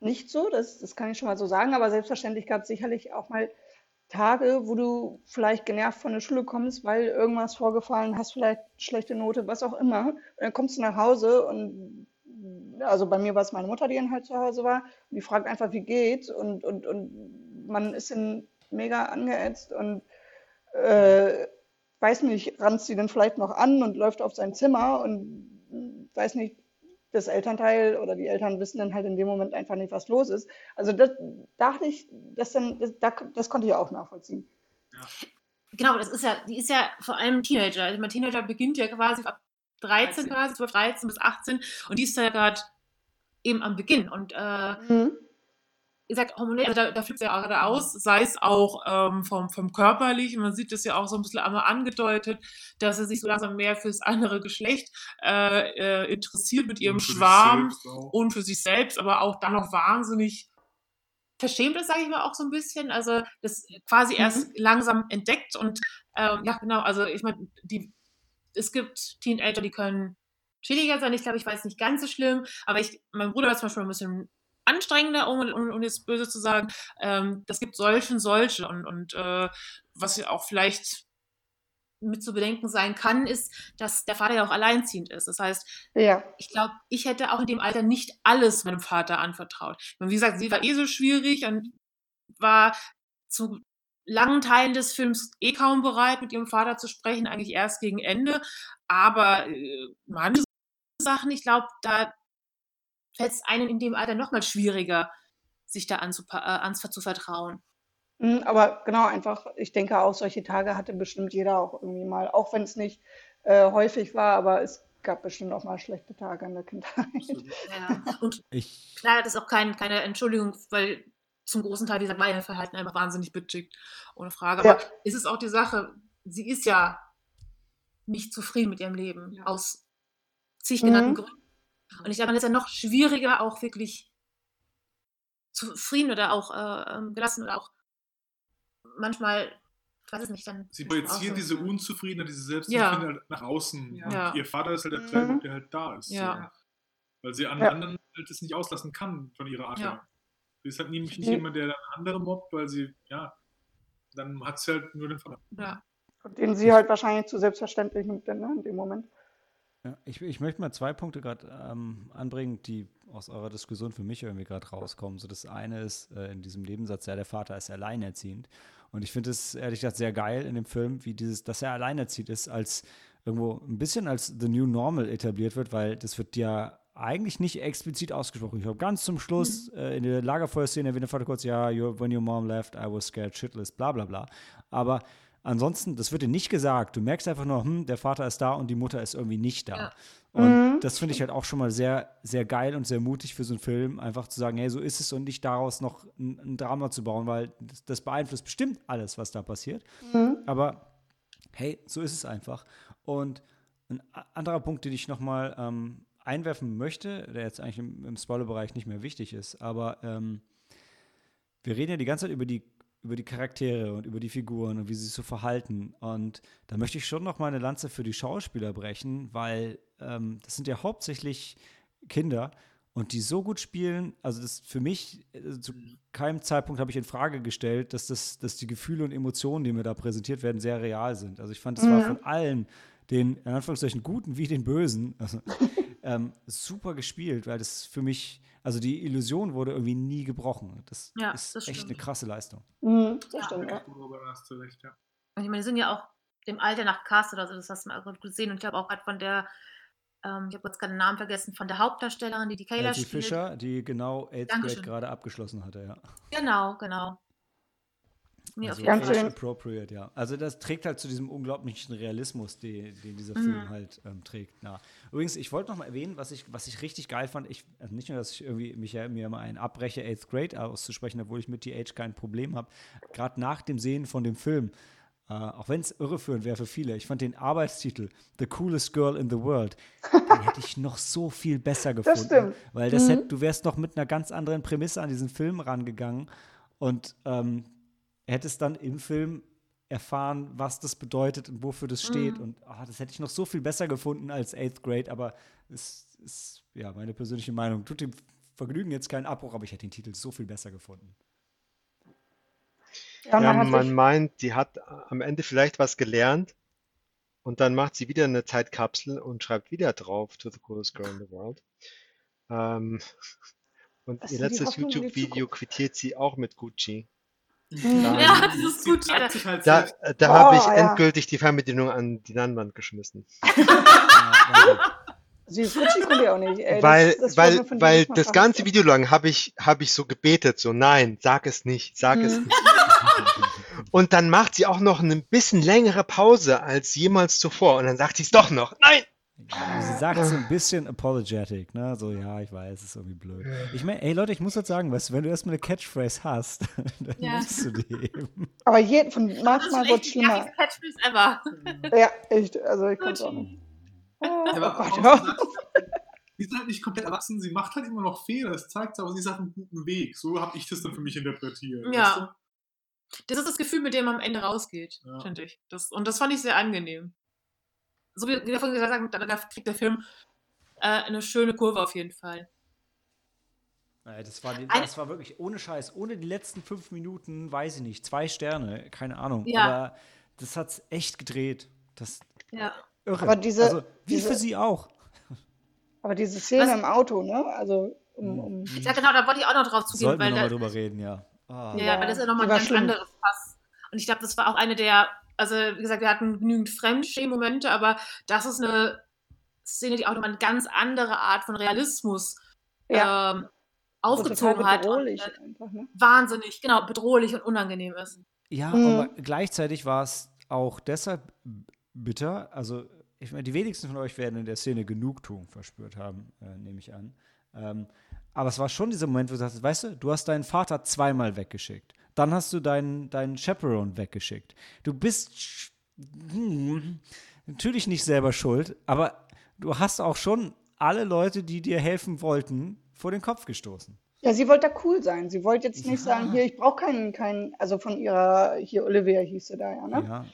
nicht so, das, das kann ich schon mal so sagen, aber selbstverständlich gab es sicherlich auch mal Tage, wo du vielleicht genervt von der Schule kommst, weil irgendwas vorgefallen, hast vielleicht schlechte Note, was auch immer. Und dann kommst du nach Hause und also bei mir war es meine Mutter, die dann halt zu Hause war, und die fragt einfach, wie geht's und, und, und man ist dann mega angeätzt und äh, weiß nicht, ranzt sie dann vielleicht noch an und läuft auf sein Zimmer und weiß nicht, das Elternteil oder die Eltern wissen dann halt in dem Moment einfach nicht, was los ist. Also das dachte ich, das, dann, das, das konnte ich auch nachvollziehen. Genau, das ist ja, die ist ja vor allem Teenager. Also mein Teenager beginnt ja quasi ab 13 13. quasi, 12, 13 bis 18 und die ist ja gerade eben am Beginn und äh, Mhm. Ihr sagt hormonell, da, da flippt es ja gerade aus, sei es auch ähm, vom, vom körperlichen, man sieht das ja auch so ein bisschen einmal angedeutet, dass er sich so langsam mehr fürs andere Geschlecht äh, äh, interessiert mit ihrem Und Schwarm und für sich selbst, aber auch dann noch wahnsinnig verschämt ist, sage ich mal, auch so ein bisschen. Also das quasi Mhm. erst langsam entdeckt und ähm, ja, genau, also ich meine, die, es gibt Teenager, die können chilliger sein. Ich glaube, ich weiß nicht ganz so schlimm, aber ich, mein Bruder war zum Beispiel ein bisschen anstrengender, um, um, um jetzt böse zu sagen. Ähm, das gibt solche und solche und, und äh, was ja auch vielleicht mit zu bedenken sein kann, ist, dass der Vater ja auch alleinziehend ist. Das heißt, Ja. ich glaube, ich hätte auch in dem Alter nicht alles meinem Vater anvertraut. Und wie gesagt, sie war eh so schwierig und war zu langen Teilen des Films eh kaum bereit, mit ihrem Vater zu sprechen, eigentlich erst gegen Ende. Aber äh, manche Sachen, ich glaube, da fällt es einem in dem Alter nochmal schwieriger, sich da anzupa- äh, ans zu vertrauen. Mhm, Aber genau, einfach, ich denke auch, solche Tage hatte bestimmt jeder auch irgendwie mal, auch wenn es nicht äh, häufig war, aber es gab bestimmt auch mal schlechte Tage in der Kindheit. Ja. Und Ich, klar, das ist auch kein, keine Entschuldigung, weil zum großen Teil dieser mein Verhalten einfach wahnsinnig bitchig, ohne Frage. Ja. Aber ist es auch die Sache, sie ist ja nicht zufrieden mit ihrem Leben, Ja. aus zig genannten Mhm. Gründen. Und ich glaube, dann ist es ja noch schwieriger, auch wirklich zufrieden oder auch äh, ähm, gelassen oder auch manchmal, ich weiß es nicht, dann. Sie projizieren diese Unzufriedenheit, diese Ja. Selbstzufriedenheit halt nach außen. Ja. Und Ja. ihr Vater ist halt der Mhm. Treibpunkt, der halt da ist. Ja. So. Weil sie an Ja. anderen halt das nicht auslassen kann von ihrer Art Ja. her. Sie ist halt nämlich nicht Mhm. jemand, der dann andere mobbt, weil sie, ja, dann hat sie halt nur den Vater. Ja. Und den sie halt wahrscheinlich zu selbstverständlich nimmt ne, in dem Moment. Ja, ich, ich möchte mal zwei Punkte gerade ähm, anbringen, die aus eurer Diskussion für mich irgendwie gerade rauskommen. So das eine ist äh, in diesem Nebensatz, ja, der Vater ist alleinerziehend. Und ich finde es ehrlich gesagt sehr geil in dem Film, wie dieses, dass er alleinerziehend ist, als irgendwo ein bisschen als The New Normal etabliert wird, weil das wird ja eigentlich nicht explizit ausgesprochen. Ich glaube, ganz zum Schluss äh, in der Lagerfeuerszene erwähnt der Vater kurz, ja, when your mom left, I was scared shitless, bla bla bla. Aber ansonsten, das wird dir nicht gesagt. Du merkst einfach nur, hm, der Vater ist da und die Mutter ist irgendwie nicht da. Ja. Und Mhm. das finde ich halt auch schon mal sehr, sehr geil und sehr mutig für so einen Film, einfach zu sagen, hey, so ist es und nicht daraus noch ein, ein Drama zu bauen, weil das, das beeinflusst bestimmt alles, was da passiert. Mhm. Aber hey, so ist es einfach. Und ein anderer Punkt, den ich nochmal ähm, einwerfen möchte, der jetzt eigentlich im, im Spoiler-Bereich nicht mehr wichtig ist, aber ähm, wir reden ja die ganze Zeit über die, über die Charaktere und über die Figuren und wie sie sich so verhalten. Und da möchte ich schon noch mal eine Lanze für die Schauspieler brechen, weil ähm, das sind ja hauptsächlich Kinder und die so gut spielen. Also das für mich äh, zu keinem Zeitpunkt habe ich in Frage gestellt, dass das, dass die Gefühle und Emotionen, die mir da präsentiert werden, sehr real sind. Also ich fand, war Mhm. von allen den in Anführungszeichen guten wie den bösen also, ähm, super gespielt, weil das für mich, also die Illusion wurde irgendwie nie gebrochen. Das Ja, ist das echt stimmt. eine krasse Leistung. Mhm. Das Ja. stimmt, ja. Recht, ja. Und ich meine, die sind ja auch dem Alter nach Cast oder so, das hast du mal gut gesehen. Und ich glaube auch gerade von der, ähm, ich habe jetzt gerade den Namen vergessen, von der Hauptdarstellerin, die die Kayla spielt. Fischer, die genau Eighth. Grade gerade abgeschlossen hatte, ja. Genau, genau. Nee, also Ganz schön. appropriate, ja. Also das trägt halt zu diesem unglaublichen Realismus, den, den dieser Mhm. Film halt ähm, trägt. Na. Übrigens, ich wollte noch mal erwähnen, was ich, was ich richtig geil fand. Ich, also nicht nur, dass ich irgendwie mich ja, mir mal einen abbreche, Eighth Grade auszusprechen, obwohl ich mit The Age kein Problem habe. Gerade nach dem Sehen von dem Film Äh, auch wenn es irreführend wäre für viele. Ich fand den Arbeitstitel The Coolest Girl in the World, den hätte ich noch so viel besser gefunden. stimmt. Weil das Mhm. hätt, du wärst noch mit einer ganz anderen Prämisse an diesen Film rangegangen und ähm, hättest dann im Film erfahren, was das bedeutet und wofür das steht. Und ah, das hätte ich noch so viel besser gefunden als Eighth Grade, aber es ist ja meine persönliche Meinung. Tut dem Vergnügen jetzt keinen Abbruch, aber ich hätte den Titel so viel besser gefunden. Ja, Ja, man man meint, die hat am Ende vielleicht was gelernt und dann macht sie wieder eine Zeitkapsel und schreibt wieder drauf to the coolest girl in the world. Ähm, und Das ihr letztes YouTube-Video quittiert sie auch mit Gucci. Mhm. Ja, das ist Sie gut. halt Da, äh, da Oh, habe ich ja. endgültig die Fernbedienung an die Leinwand geschmissen. Ja, Gucci konnte ich auch nicht. Ey, Weil, das, das weil, weil das ganze. Video lang habe ich, habe ich so gebetet, so nein, sag es nicht, sag es Mhm. nicht. Und dann macht sie auch noch eine bisschen längere Pause als jemals zuvor. Und dann sagt sie es doch noch. Nein! Sie sagt so ein bisschen apologetic, ne? So, ja, ich weiß, es ist irgendwie blöd. Ich meine, ey Leute, ich muss jetzt sagen, weißt du, wenn du erstmal eine Catchphrase hast, dann Ja. musst du die eben. Aber je, von manchmal wird die schlimmer. Catchphrase ever. Ja, echt. Also ich kann es auch nicht. Oh, oh aber Gott, ja. sie ist halt nicht komplett erwachsen, sie macht halt immer noch Fehler, das zeigt sie, aber sie ist auf einem guten Weg. So habe ich das dann für mich interpretiert. Ja. Weißt du? Das ist das Gefühl, mit dem man am Ende rausgeht, Ja. finde ich. Das, und das fand ich sehr angenehm. So wie wir vorhin gesagt haben, da, kriegt der Film äh, eine schöne Kurve auf jeden Fall. Ey, das, war, die- das war wirklich ohne Scheiß, ohne die letzten fünf Minuten, weiß ich nicht, zwei Sterne, keine Ahnung. Ja. Aber das hat's echt gedreht. Das Ja. irre. Aber diese- also, wie diese- für sie auch. Aber diese Szene Was- im Auto, ne? Also um, um Ja, genau, da wollte ich auch noch drauf zugehen, Sollten wir weil, nochmal da, drüber reden, ja. Ah. ja, Ja, weil das ist ja nochmal ein ganz schlimm. anderes Pass. Und ich glaube, das war auch eine der, also wie gesagt, wir hatten genügend Fremdschämen-Momente, aber das ist eine Szene, die auch nochmal eine ganz andere Art von Realismus ja, ähm, aufgezogen hat. Und, bedrohlich äh, einfach, ne? wahnsinnig, genau, bedrohlich und unangenehm ist. Ja, Mhm. aber gleichzeitig war es auch deshalb bitter. Also, ich meine, die wenigsten von euch werden in der Szene Genugtuung verspürt haben, äh, nehme ich an. Ähm, aber es war schon dieser Moment, wo du sagst, weißt du, du hast deinen Vater zweimal weggeschickt. Dann hast du deinen, deinen Chaperone weggeschickt. Du bist hm, natürlich nicht selber schuld, aber du hast auch schon alle Leute, die dir helfen wollten, vor den Kopf gestoßen. Ja, sie wollte da cool sein. Sie wollte jetzt nicht Ja. sagen, hier, ich brauche keinen, keinen, also von ihrer, hier Olivia hieß sie da ja, ne? Ja.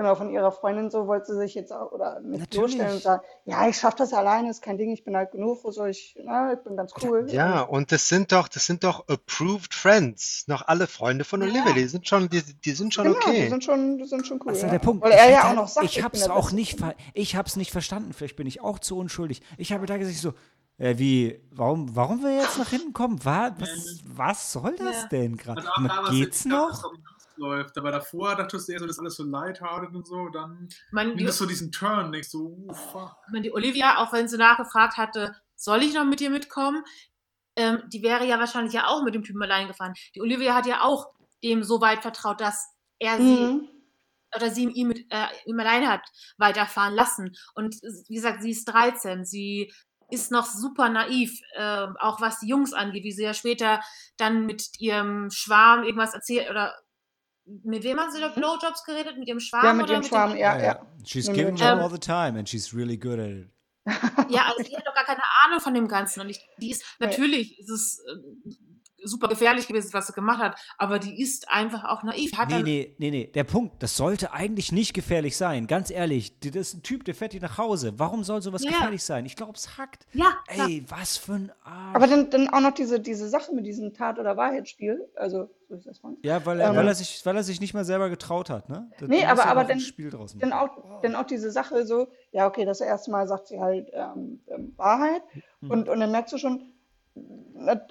Genau, von ihrer Freundin so wollte sie sich jetzt auch oder nicht Natürlich. bloßstellen und sagen, ja, ich schaffe das alleine, ist kein Ding, ich bin alt genug, soll ich, ne, ich bin ganz cool. Ja, und das sind doch, das sind doch approved friends. Noch alle Freunde von Olivia, die sind schon, die, die sind schon Genau, die okay. sind schon, die sind schon cool. Das ist ja ja. der Punkt. Weil Ich er ja auch halt- noch sagt, ich hab's bin der auch nicht, ver ich hab's nicht verstanden. Vielleicht bin ich auch zu unschuldig. Ich habe da gesagt so, äh, wie, warum, warum wir jetzt nach hinten kommen? Was, was, soll das Ja. denn gerade? Da, Geht's noch? Läuft. Aber davor dachtest du eher so, das ist alles so lighthearted und so. Dann Man, nimmt die, es so diesen Turn, nicht so, uh, fuck. die Olivia, auch wenn sie nachgefragt hatte, soll ich noch mit dir mitkommen? Ähm, die wäre ja wahrscheinlich ja auch mit dem Typen allein gefahren. Die Olivia hat ja auch dem so weit vertraut, dass er sie Mhm. oder sie ihn, mit, äh, ihm alleine hat weiterfahren lassen. Und wie gesagt, sie ist 13, sie ist noch super naiv, äh, auch was die Jungs angeht, wie sie ja später dann mit ihrem Schwarm irgendwas erzählt oder mit wem hat sie da Blowjobs geredet? Mit ihrem Schwarm Ja, mit dem Schwarm, ja, ja. She's Ja, giving mit dem- all the time and she's really good at it. Ja, also die hat doch gar keine Ahnung von dem Ganzen. Und ich, die ist, natürlich ist es äh, super gefährlich gewesen, was sie gemacht hat, aber die ist einfach auch naiv. Hat Nee, nee, nee, nee. Der Punkt, das sollte eigentlich nicht gefährlich sein. Ganz ehrlich, das ist ein Typ, der fährt hier nach Hause. Warum soll sowas Ja. gefährlich sein? Ich glaube, es hackt. Ja. Ey, was für ein Arsch. Aber dann, dann auch noch diese, diese Sache mit diesem Tat- oder Wahrheitsspiel. Also, so ist das mal. ja, weil er, ähm, weil, er sich, weil er sich nicht mal selber getraut hat, ne? Da- Nee, aber- er aber dann- Spiel draus Dann auch, dann auch diese Sache so, ja, okay, das erste Mal sagt sie halt ähm, ähm, Wahrheit Mhm. und, und dann merkst du schon,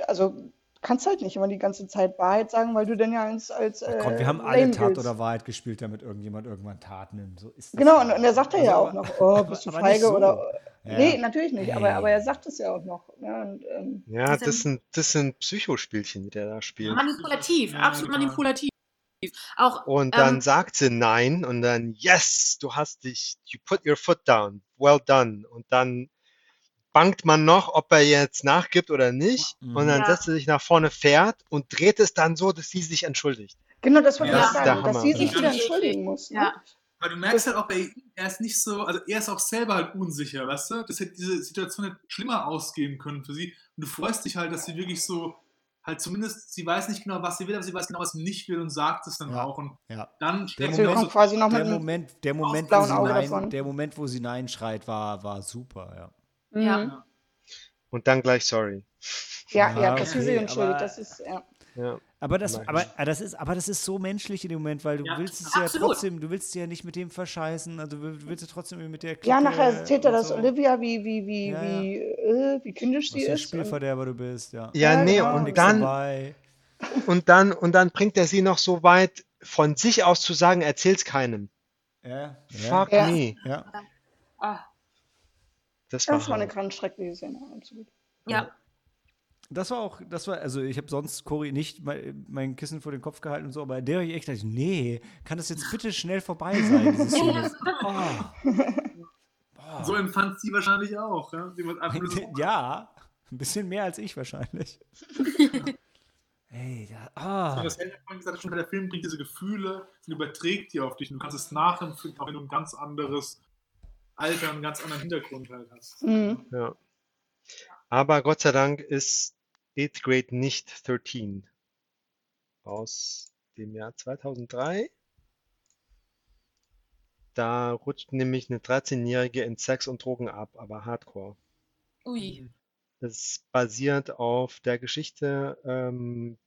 also kannst halt nicht immer die ganze Zeit Wahrheit sagen, weil du dann ja als, als Oh Gott, äh, wir haben alle lame Tat oder Wahrheit gespielt, damit irgendjemand irgendwann Tat nimmt. So ist das Genau, ja. und, und er sagt ja Also, ja auch noch, oh, bist du aber nicht feige so. oder. Ja. Nee, natürlich nicht, aber, Hey. aber er sagt es ja auch noch. Ne? Und, ähm, Ja, Das sind, das sind Psychospielchen, die der da spielt. manipulativ, Ja, absolut genau. manipulativ. Auch Und dann ähm, sagt sie nein und dann, yes, du hast dich, you put your foot down, well done. Und dann bangt man noch, ob er jetzt nachgibt oder nicht. Mhm. Und dann Ja. setzt er sich nach vorne, fährt und dreht es dann so, dass sie sich entschuldigt. Genau, das wollte Ja, ich das sagen, dass sie sich wieder entschuldigen muss. Ne? Ja. Aber du merkst halt auch bei ihm, er ist nicht so, also er ist auch selber halt unsicher, weißt du? Das hätte diese Situation hätte schlimmer ausgehen können für sie. Und du freust dich halt, dass sie wirklich so, halt zumindest, sie weiß nicht genau, was sie will, aber sie weiß genau, was sie nicht will und sagt es dann Ja. auch. Und Ja. dann Der auch Moment- so, quasi noch Der Moment, der Moment, wo sie nein, davon. der Moment, wo sie Nein schreit, war, war super, ja. Ja. Mhm. Und dann gleich sorry. Ja, Ja, ja, dass sie okay, sich entschuldigt, aber- das ist, ja. Ja. Aber das, aber, aber das ist, aber das ist so menschlich in dem Moment, weil du Ja, willst es ja absolut. trotzdem, du willst ja nicht mit dem verscheißen, also du willst ja trotzdem mit der Clique Ja, nachher erzählt er das so, Olivia, wie, wie, wie, Ja, ja. wie, äh, wie kindisch was sie ist. Spielverderber du bist, ja. Ja, Ja, nee, genau. und dann, dabei. und dann, und dann bringt er sie noch so weit, von sich aus zu sagen, erzähl's keinem. Ja, Fuck Ja. me. ja. Ah, Das war, das war eine ganz schreckliche Szene, absolut. ja. Das war auch, das war, also ich habe sonst Cory nicht mein, mein Kissen vor den Kopf gehalten und so, aber der habe ich echt gedacht, nee, kann das jetzt bitte schnell vorbei sein? Oh. so empfand sie wahrscheinlich auch. Ja? So, Ja, ein bisschen mehr als ich wahrscheinlich. Ey, da, ah. das gesagt schon der Film bringt diese Gefühle und überträgt die auf dich. Und du kannst es nachempfinden, auch wenn du ein ganz anderes Alter, einen ganz anderen Hintergrund halt hast. Mhm. Ja. Aber Gott sei Dank ist 8th Grade nicht 13 aus dem Jahr 2003. Da rutscht nämlich eine 13-Jährige in Sex und Drogen ab, aber hardcore. Ui. Es basiert auf der Geschichte ähm,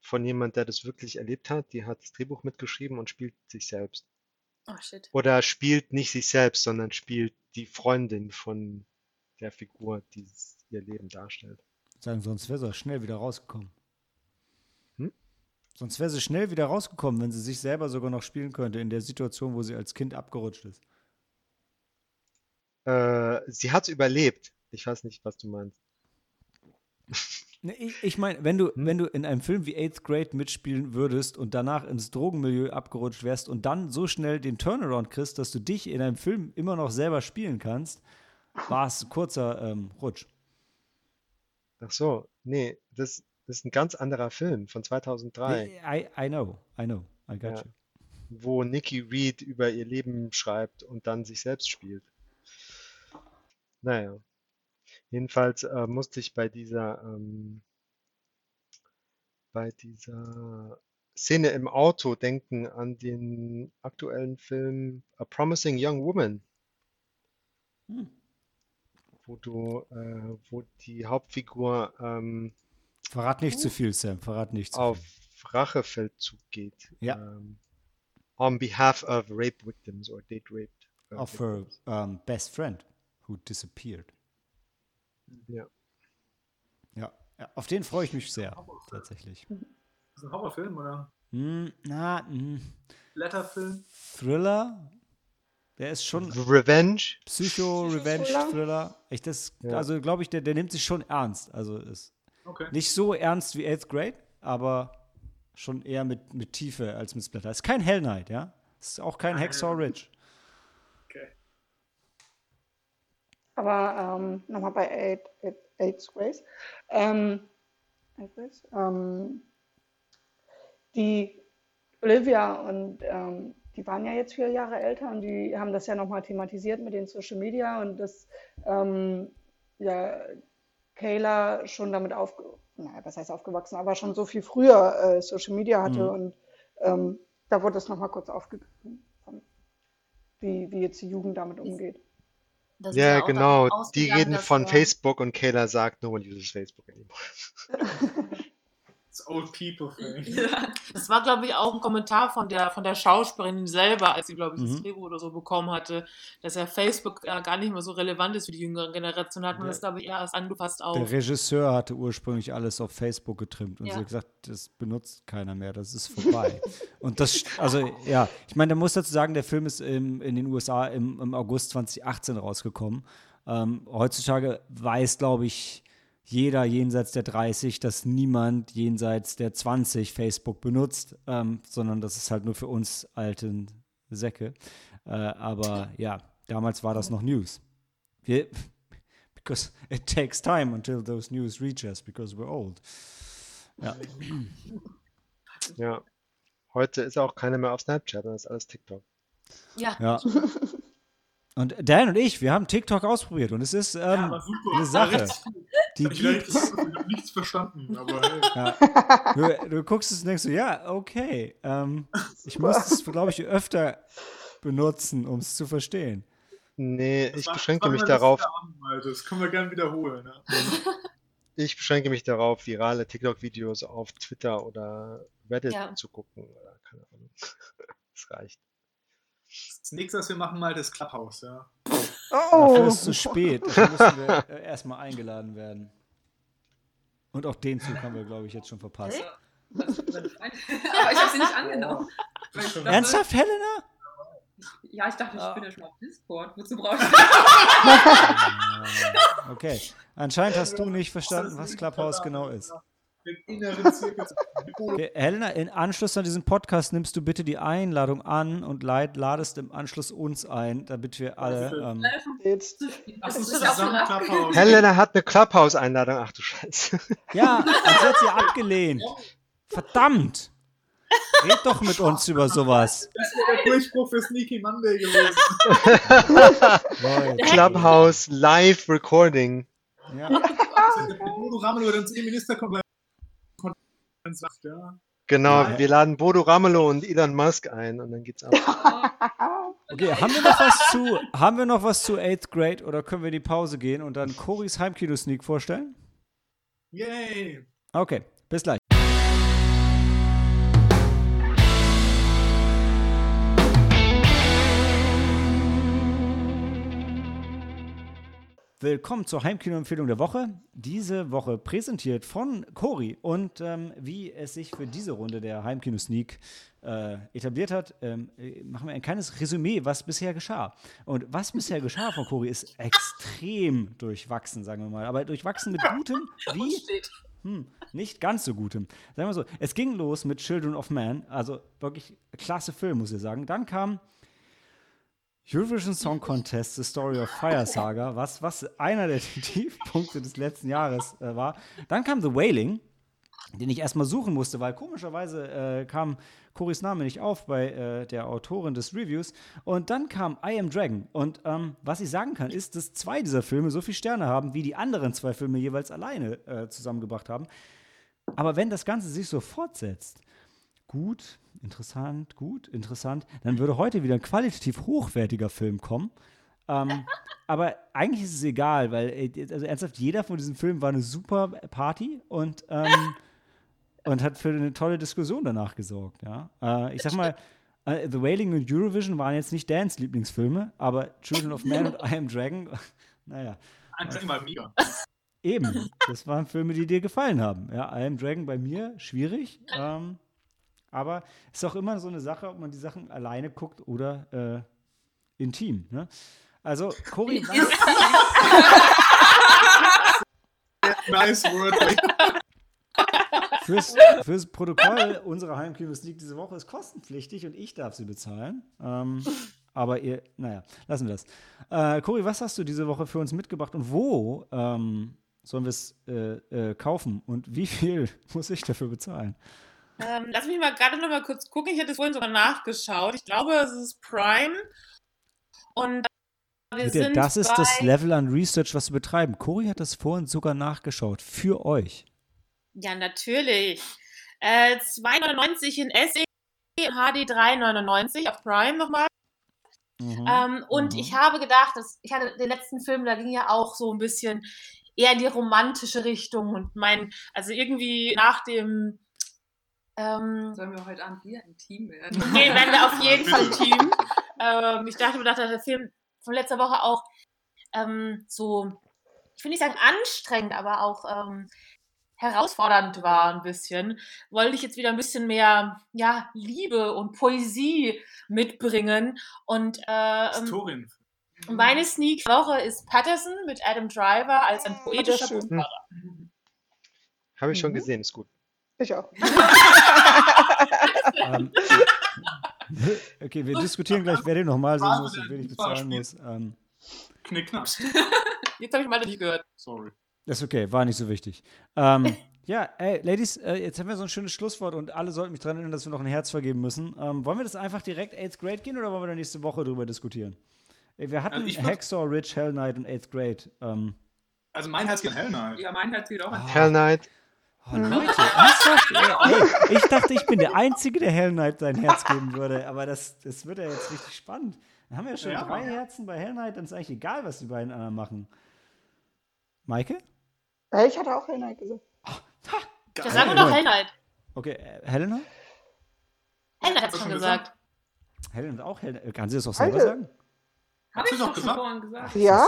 von jemand, der das wirklich erlebt hat. Die hat das Drehbuch mitgeschrieben und spielt sich selbst. Oh shit. Oder spielt nicht sich selbst, sondern spielt die Freundin von der Figur, die ihr Leben darstellt. Sagen, sonst wäre sie schnell wieder rausgekommen. Hm? Sonst wäre sie schnell wieder rausgekommen, wenn sie sich selber sogar noch spielen könnte, in der Situation, wo sie als Kind abgerutscht ist. Äh, sie hat überlebt. Ich weiß nicht, was du meinst. Ne, ich ich meine, wenn du, Hm? wenn du in einem Film wie Eighth Grade mitspielen würdest und danach ins Drogenmilieu abgerutscht wärst und dann so schnell den Turnaround kriegst, dass du dich in einem Film immer noch selber spielen kannst, war es ein kurzer ähm, Rutsch. Ach so, nee, das, das ist ein ganz anderer Film von 2003, Nee, I, I know, I know, I got Ja. you. wo Nikki Reed über ihr Leben schreibt und dann sich selbst spielt. Naja, jedenfalls äh, musste ich bei dieser, ähm, bei dieser Szene im Auto denken an den aktuellen Film A Promising Young Woman. Hm. wo du, äh, wo die Hauptfigur ähm, Verrat nicht zu viel, Sam, verrat nicht zu auf viel. Rachefeldzug geht. Ja. Ähm, on behalf of rape victims or date raped. äh, Auf her um, best friend who disappeared. Ja. Ja, auf den freue ich mich sehr, tatsächlich. Das ist ein Horrorfilm oder Hm, na, hm, Letterfilm? Thriller? Der ist schon Revenge. Psycho-Revenge-Thriller. Ich das, Ja. Also glaube ich, der, der nimmt sich schon ernst. Also ist Okay. nicht so ernst wie Eighth Grade, aber schon eher mit, mit Tiefe als mit Splatter. Ist kein Hell Knight, ja? Ist auch kein Hacksaw Ridge. okay. Aber ähm, nochmal bei Eight, Eight, Grace. Ähm, ähm, die Olivia und ähm, die waren ja jetzt vier Jahre älter und die haben das ja nochmal thematisiert mit den Social Media und dass ähm, ja, Kayla schon damit aufge naja, was heißt aufgewachsen, aber schon so viel früher äh, Social Media hatte Mhm. und ähm, da wurde das nochmal kurz aufgegriffen, wie, wie jetzt die Jugend damit umgeht. Da sind Ja, auch genau. Die reden von Facebook und Kayla sagt, no one uses Facebook anymore. Das Old People Thing. Ja, das war, glaube ich, auch ein Kommentar von der, von der Schauspielerin selber, als sie, glaube ich, das Mhm. Drehbuch oder so bekommen hatte, dass ja Facebook ja gar nicht mehr so relevant ist für die jüngere Generation. Hat man Der- das, glaube ich, erst angefasst Der auf. Regisseur hatte ursprünglich alles auf Facebook getrimmt und Ja. sie hat gesagt, das benutzt keiner mehr, das ist vorbei. und das, also ja, ich meine, da muss dazu sagen, der Film ist im, in den USA im, im August 2018 rausgekommen. Ähm, heutzutage weiß, glaube ich, jeder jenseits der 30, dass niemand jenseits der 20 Facebook benutzt, ähm, sondern das ist halt nur für uns alten Säcke. Äh, aber ja, damals war das noch News. Wir, because it takes time until those news reach us because we're old. Ja, Ja. Heute ist auch keiner mehr auf Snapchat, dann ist alles TikTok. Ja. Ja. Und Dan und ich, wir haben TikTok ausprobiert und es ist ähm, Ja, eine Sache. Die ich gibt's. nicht- ich nichts verstanden, aber hey. Ja. Du, du guckst es und denkst so, ja, okay. Ähm, ich muss es, glaube ich, öfter benutzen, um es zu verstehen. Nee, Das ich beschränke das mich darauf, Alter. Das können wir gerne wiederholen. Ne? ich beschränke mich darauf, virale TikTok-Videos auf Twitter oder Reddit Ja. zu gucken. Oder keine Ahnung. Das reicht. Das nächste, was wir machen, mal ist Clubhouse. Ja. Dafür Oh, ist es zu spät. Dafür müssen wir äh, erstmal eingeladen werden. Und auch den Zug haben wir, glaube ich, jetzt schon verpasst. Aber ich habe sie nicht angenommen. Dachte- Ernsthaft, Helena? Ja, ich dachte, ich Ah. bin ja schon auf Discord. Wozu brauche ich Ah, Okay. Anscheinend hast du nicht verstanden, was Clubhouse genau ist. Den inneren Zirkel. Okay, Helena, in Anschluss an diesen Podcast nimmst du bitte die Einladung an und leid, ladest im Anschluss uns ein, damit wir alle. Ähm, jetzt. Ist ist. Helena hat eine Clubhouse-Einladung. Ach du Scheiße. ja, und sie hat sie abgelehnt. Verdammt! Red doch mit uns über sowas. Das wäre der Durchbruch für Sneaky Monday gewesen. Clubhouse Live Recording. Ja. Mit Bodo Ramelow dann zu dem Minister kommt. sagt, ja. Genau, Nein. wir laden Bodo Ramelow und Elon Musk ein und dann geht's ab. Okay, haben wir noch was zu, haben wir noch was zu 8th Grade oder können wir in die Pause gehen und dann Coris Heimkino-Sneak vorstellen? Yay. Okay, bis gleich. Willkommen zur Heimkino-Empfehlung der Woche. Diese Woche präsentiert von Cori. Und ähm, wie es sich für diese Runde der Heimkino-Sneak äh, etabliert hat, ähm, äh, machen wir ein kleines Resümee, was bisher geschah. Und was bisher geschah von Cori ist extrem durchwachsen, sagen wir mal. Aber durchwachsen mit Gutem wie hm, nicht ganz so gutem. Sagen wir so, es ging los mit Children of Man, also wirklich klasse Film, muss ich sagen. Dann kam Eurovision Song Contest, The Story of Fire Saga, was, was einer der Tiefpunkte des letzten Jahres äh, war. Dann kam The Wailing, den ich erstmal suchen musste, weil komischerweise äh, kam Coris Name nicht auf bei äh, der Autorin des Reviews. Und dann kam I Am Dragon. Und ähm, was ich sagen kann, ist, dass zwei dieser Filme so viele Sterne haben, wie die anderen zwei Filme jeweils alleine äh, zusammengebracht haben. Aber wenn das Ganze sich so fortsetzt, gut, interessant, gut, interessant, dann würde heute wieder ein qualitativ hochwertiger Film kommen. Ähm, aber eigentlich ist es egal, weil äh, also ernsthaft jeder von diesen Filmen war eine super Party und ähm, und hat für eine tolle Diskussion danach gesorgt. Ja? Äh, ich sag mal, äh, The Wailing und Eurovision waren jetzt nicht Dans Lieblingsfilme, aber Children of Man und I Am Dragon, naja, mal mega. eben. Das waren Filme, die dir gefallen haben. Ja, I Am Dragon bei mir schwierig, ähm, aber es ist auch immer so eine Sache, ob man die Sachen alleine guckt oder äh, intim. Ne? Also, Cory, Nice word. Fürs, fürs Protokoll, unsere Heimkinos liegt diese Woche ist kostenpflichtig und ich darf sie bezahlen. Ähm, aber ihr, naja, lassen wir das. Äh, Cory, was hast du diese Woche für uns mitgebracht und wo ähm, sollen wir es äh, äh, kaufen und wie viel muss ich dafür bezahlen? Ähm, lass mich mal gerade noch mal kurz gucken. Ich hatte es vorhin sogar nachgeschaut. Ich glaube, es ist Prime. Und wir Bitte, sind das ist das Level an Research, was wir betreiben. Cory hat das vorhin sogar nachgeschaut. Für euch. Ja, natürlich. Äh, 2,99 in SE, HD 3,99 auf Prime nochmal. Mhm. Ähm, und Mhm. ich habe gedacht, dass ich hatte den letzten Film, da ging ja auch so ein bisschen eher in die romantische Richtung und mein, also irgendwie nach dem ähm, Sollen wir heute Abend wieder ein Team werden? Nee, werden wir auf jeden Fall ein Team. Ähm, ich dachte mir, dass der Film von letzter Woche auch ähm, so, ich will nicht sagen anstrengend, aber auch ähm, herausfordernd war ein bisschen. Wollte ich jetzt wieder ein bisschen mehr ja, Liebe und Poesie mitbringen. Und äh, ähm, Historien. meine Sneak Woche ist Patterson mit Adam Driver als ein poetischer schön. Busfahrer. Habe ich schon Mhm. gesehen, ist gut. Ich auch. ähm, okay, wir diskutieren gleich, wer den nochmal sehen muss und wen ich bezahlen muss. Ähm, Knickknacks. Jetzt habe ich mal nicht gehört. Sorry. ist okay, war nicht so wichtig. Ähm, Ja, ey, Ladies, äh, jetzt haben wir so ein schönes Schlusswort und alle sollten mich daran erinnern, dass wir noch ein Herz vergeben müssen. Ähm, wollen wir das einfach direkt Eighth Grade gehen oder wollen wir da nächste Woche drüber diskutieren? Ey, wir hatten Also Hacksaw, Rich, Hell Knight und Eighth Grade. Ähm, Also mein Herz geht Hell Knight. Ja, mein Herz geht auch an. Hell Knight. Oh, Leute, ernsthaft? Ey, ey, ich dachte, ich bin der Einzige, der Hell Knight sein Herz geben würde, aber das, das wird ja jetzt richtig spannend. Dann haben wir ja schon Ja. drei Herzen bei Hell Knight, dann ist eigentlich egal, was die beiden anderen machen. Maike? Ja, ich hatte auch Hell Knight gesagt. Ja, sagen wir doch. Hell Knight. Okay, äh, Helena? Hell Knight hat du schon schon gesagt. Helena auch Hell Knight. Kann sie das auch selber Alter. sagen? Hab Hast ich du doch gesagt? vorhin gesagt. Ja,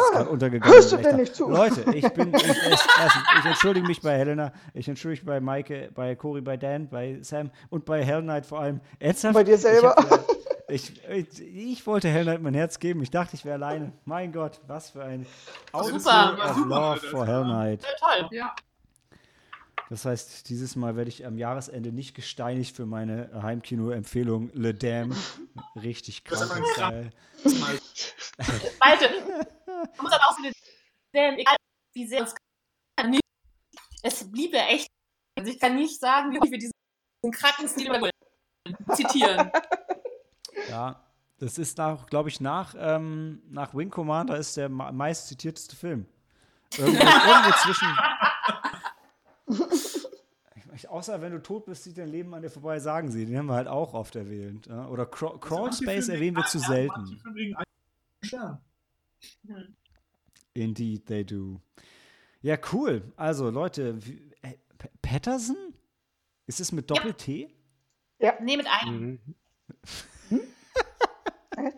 hörst du denn nicht zu? Leute, ich bin, ich, ich entschuldige mich bei Helena, ich entschuldige mich bei Maike, bei Cory, bei Dan, bei Sam und bei Hell Knight vor allem. Ernsthaft? Bei dir selber. Ich, hab, ich, ich, ich wollte Hell Knight mein Herz geben. Ich dachte, ich wäre alleine. Mein Gott, was für ein Super. of Super, Love for Hell Knight. Ja, toll. Ja, Das heißt, dieses Mal werde ich am Jahresende nicht gesteinigt für meine Heimkino-Empfehlung Le Dame. Richtig. Mal Malte, man muss aber auch für den Sam, egal wie sehr es kann nicht. Es blieb ja echt. Also ich kann nicht sagen, wie wir diesen kranken Stil zitieren. Ja, das ist nach, glaube ich, nach, ähm, nach Wing Commander ist der meist zitierteste Film. Irgendwo, irgendwo zwischen. Ich- Außer wenn du tot bist, zieht dein Leben an dir vorbei, sagen sie. Den haben wir halt auch oft erwähnt. Ja? Oder Crawl, Crawl manche Space erwähnen wir zu selten. Stern. Indeed, they do. Ja, cool. Also, Leute, wie, äh, Patterson? Ist es mit Doppel-T? Nee, mit einem. Mhm.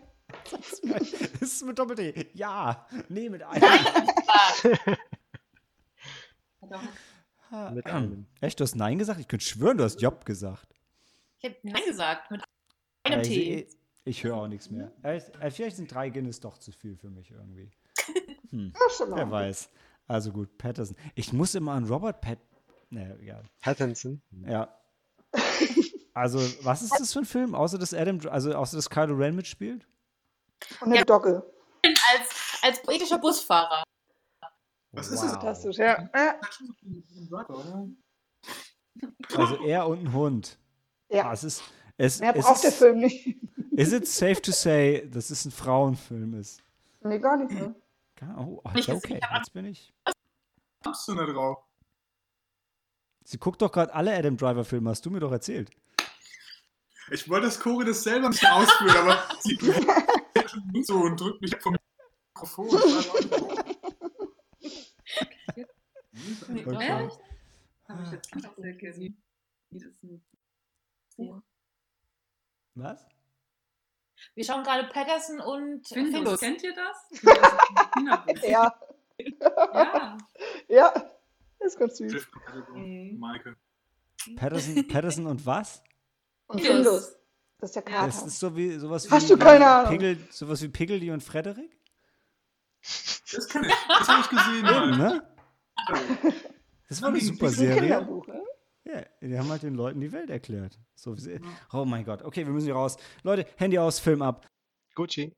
ist es mit Doppel-T? Ja. Nee, mit einem. Mit einem. Echt, du hast Nein gesagt? Ich könnte schwören, du hast Job gesagt. Ich habe Nein gesagt, mit einem Also, T. Ich, ich höre auch nichts mehr. Äh, äh, vielleicht sind drei Guinness doch zu viel für mich irgendwie. Hm, Ja, wer auch. weiß. Also gut, Patterson. Ich muss immer an Robert Pat. Naja, egal. Pattinson. Ja. Also, was ist das für ein Film? Außer dass Adam, also außer dass Kylo Ren mitspielt? Und eine Dogge. Als, als poetischer Busfahrer. Was ist es? Fantastisch, ja. Also er und ein Hund. Ah, Ja, es ist. Es, mehr es braucht der ist, Film nicht. Is it safe to say, dass es ein Frauenfilm ist? Nee, gar nicht so. Ga- Oh, gesehen, okay, jetzt bin ich. Kommst du da drauf? Sie guckt doch gerade alle Adam Driver-Filme, hast du mir doch erzählt. Ich wollte, dass Cory das selber nicht ausführt, aber sie so und drückt mich vom Mikrofon. Ich weiß auch nicht. Nee, Okay. Echt? Habe ich jetzt nicht gesehen. Das ist ein Buch. Was? Wir schauen gerade Patterson und Findus, Findus. kennt ihr das? Das. Ja, Ja. ja. Ist ganz süß. Mhm. Maike. Patterson, Patterson und was? Und Findus. Das ist der Das Kater. ist so wie sowas Hast wie, du keine Ahnung? Pigel, sowas wie Piggledy und Frederik? Das kann ich. Das habe ich gesehen. Eben, ne? Das war eine super Serie. Ne? Ja, die haben halt den Leuten die Welt erklärt. So oh mein Gott. Okay, wir müssen hier raus. Leute, Handy aus, Film ab. Gucci.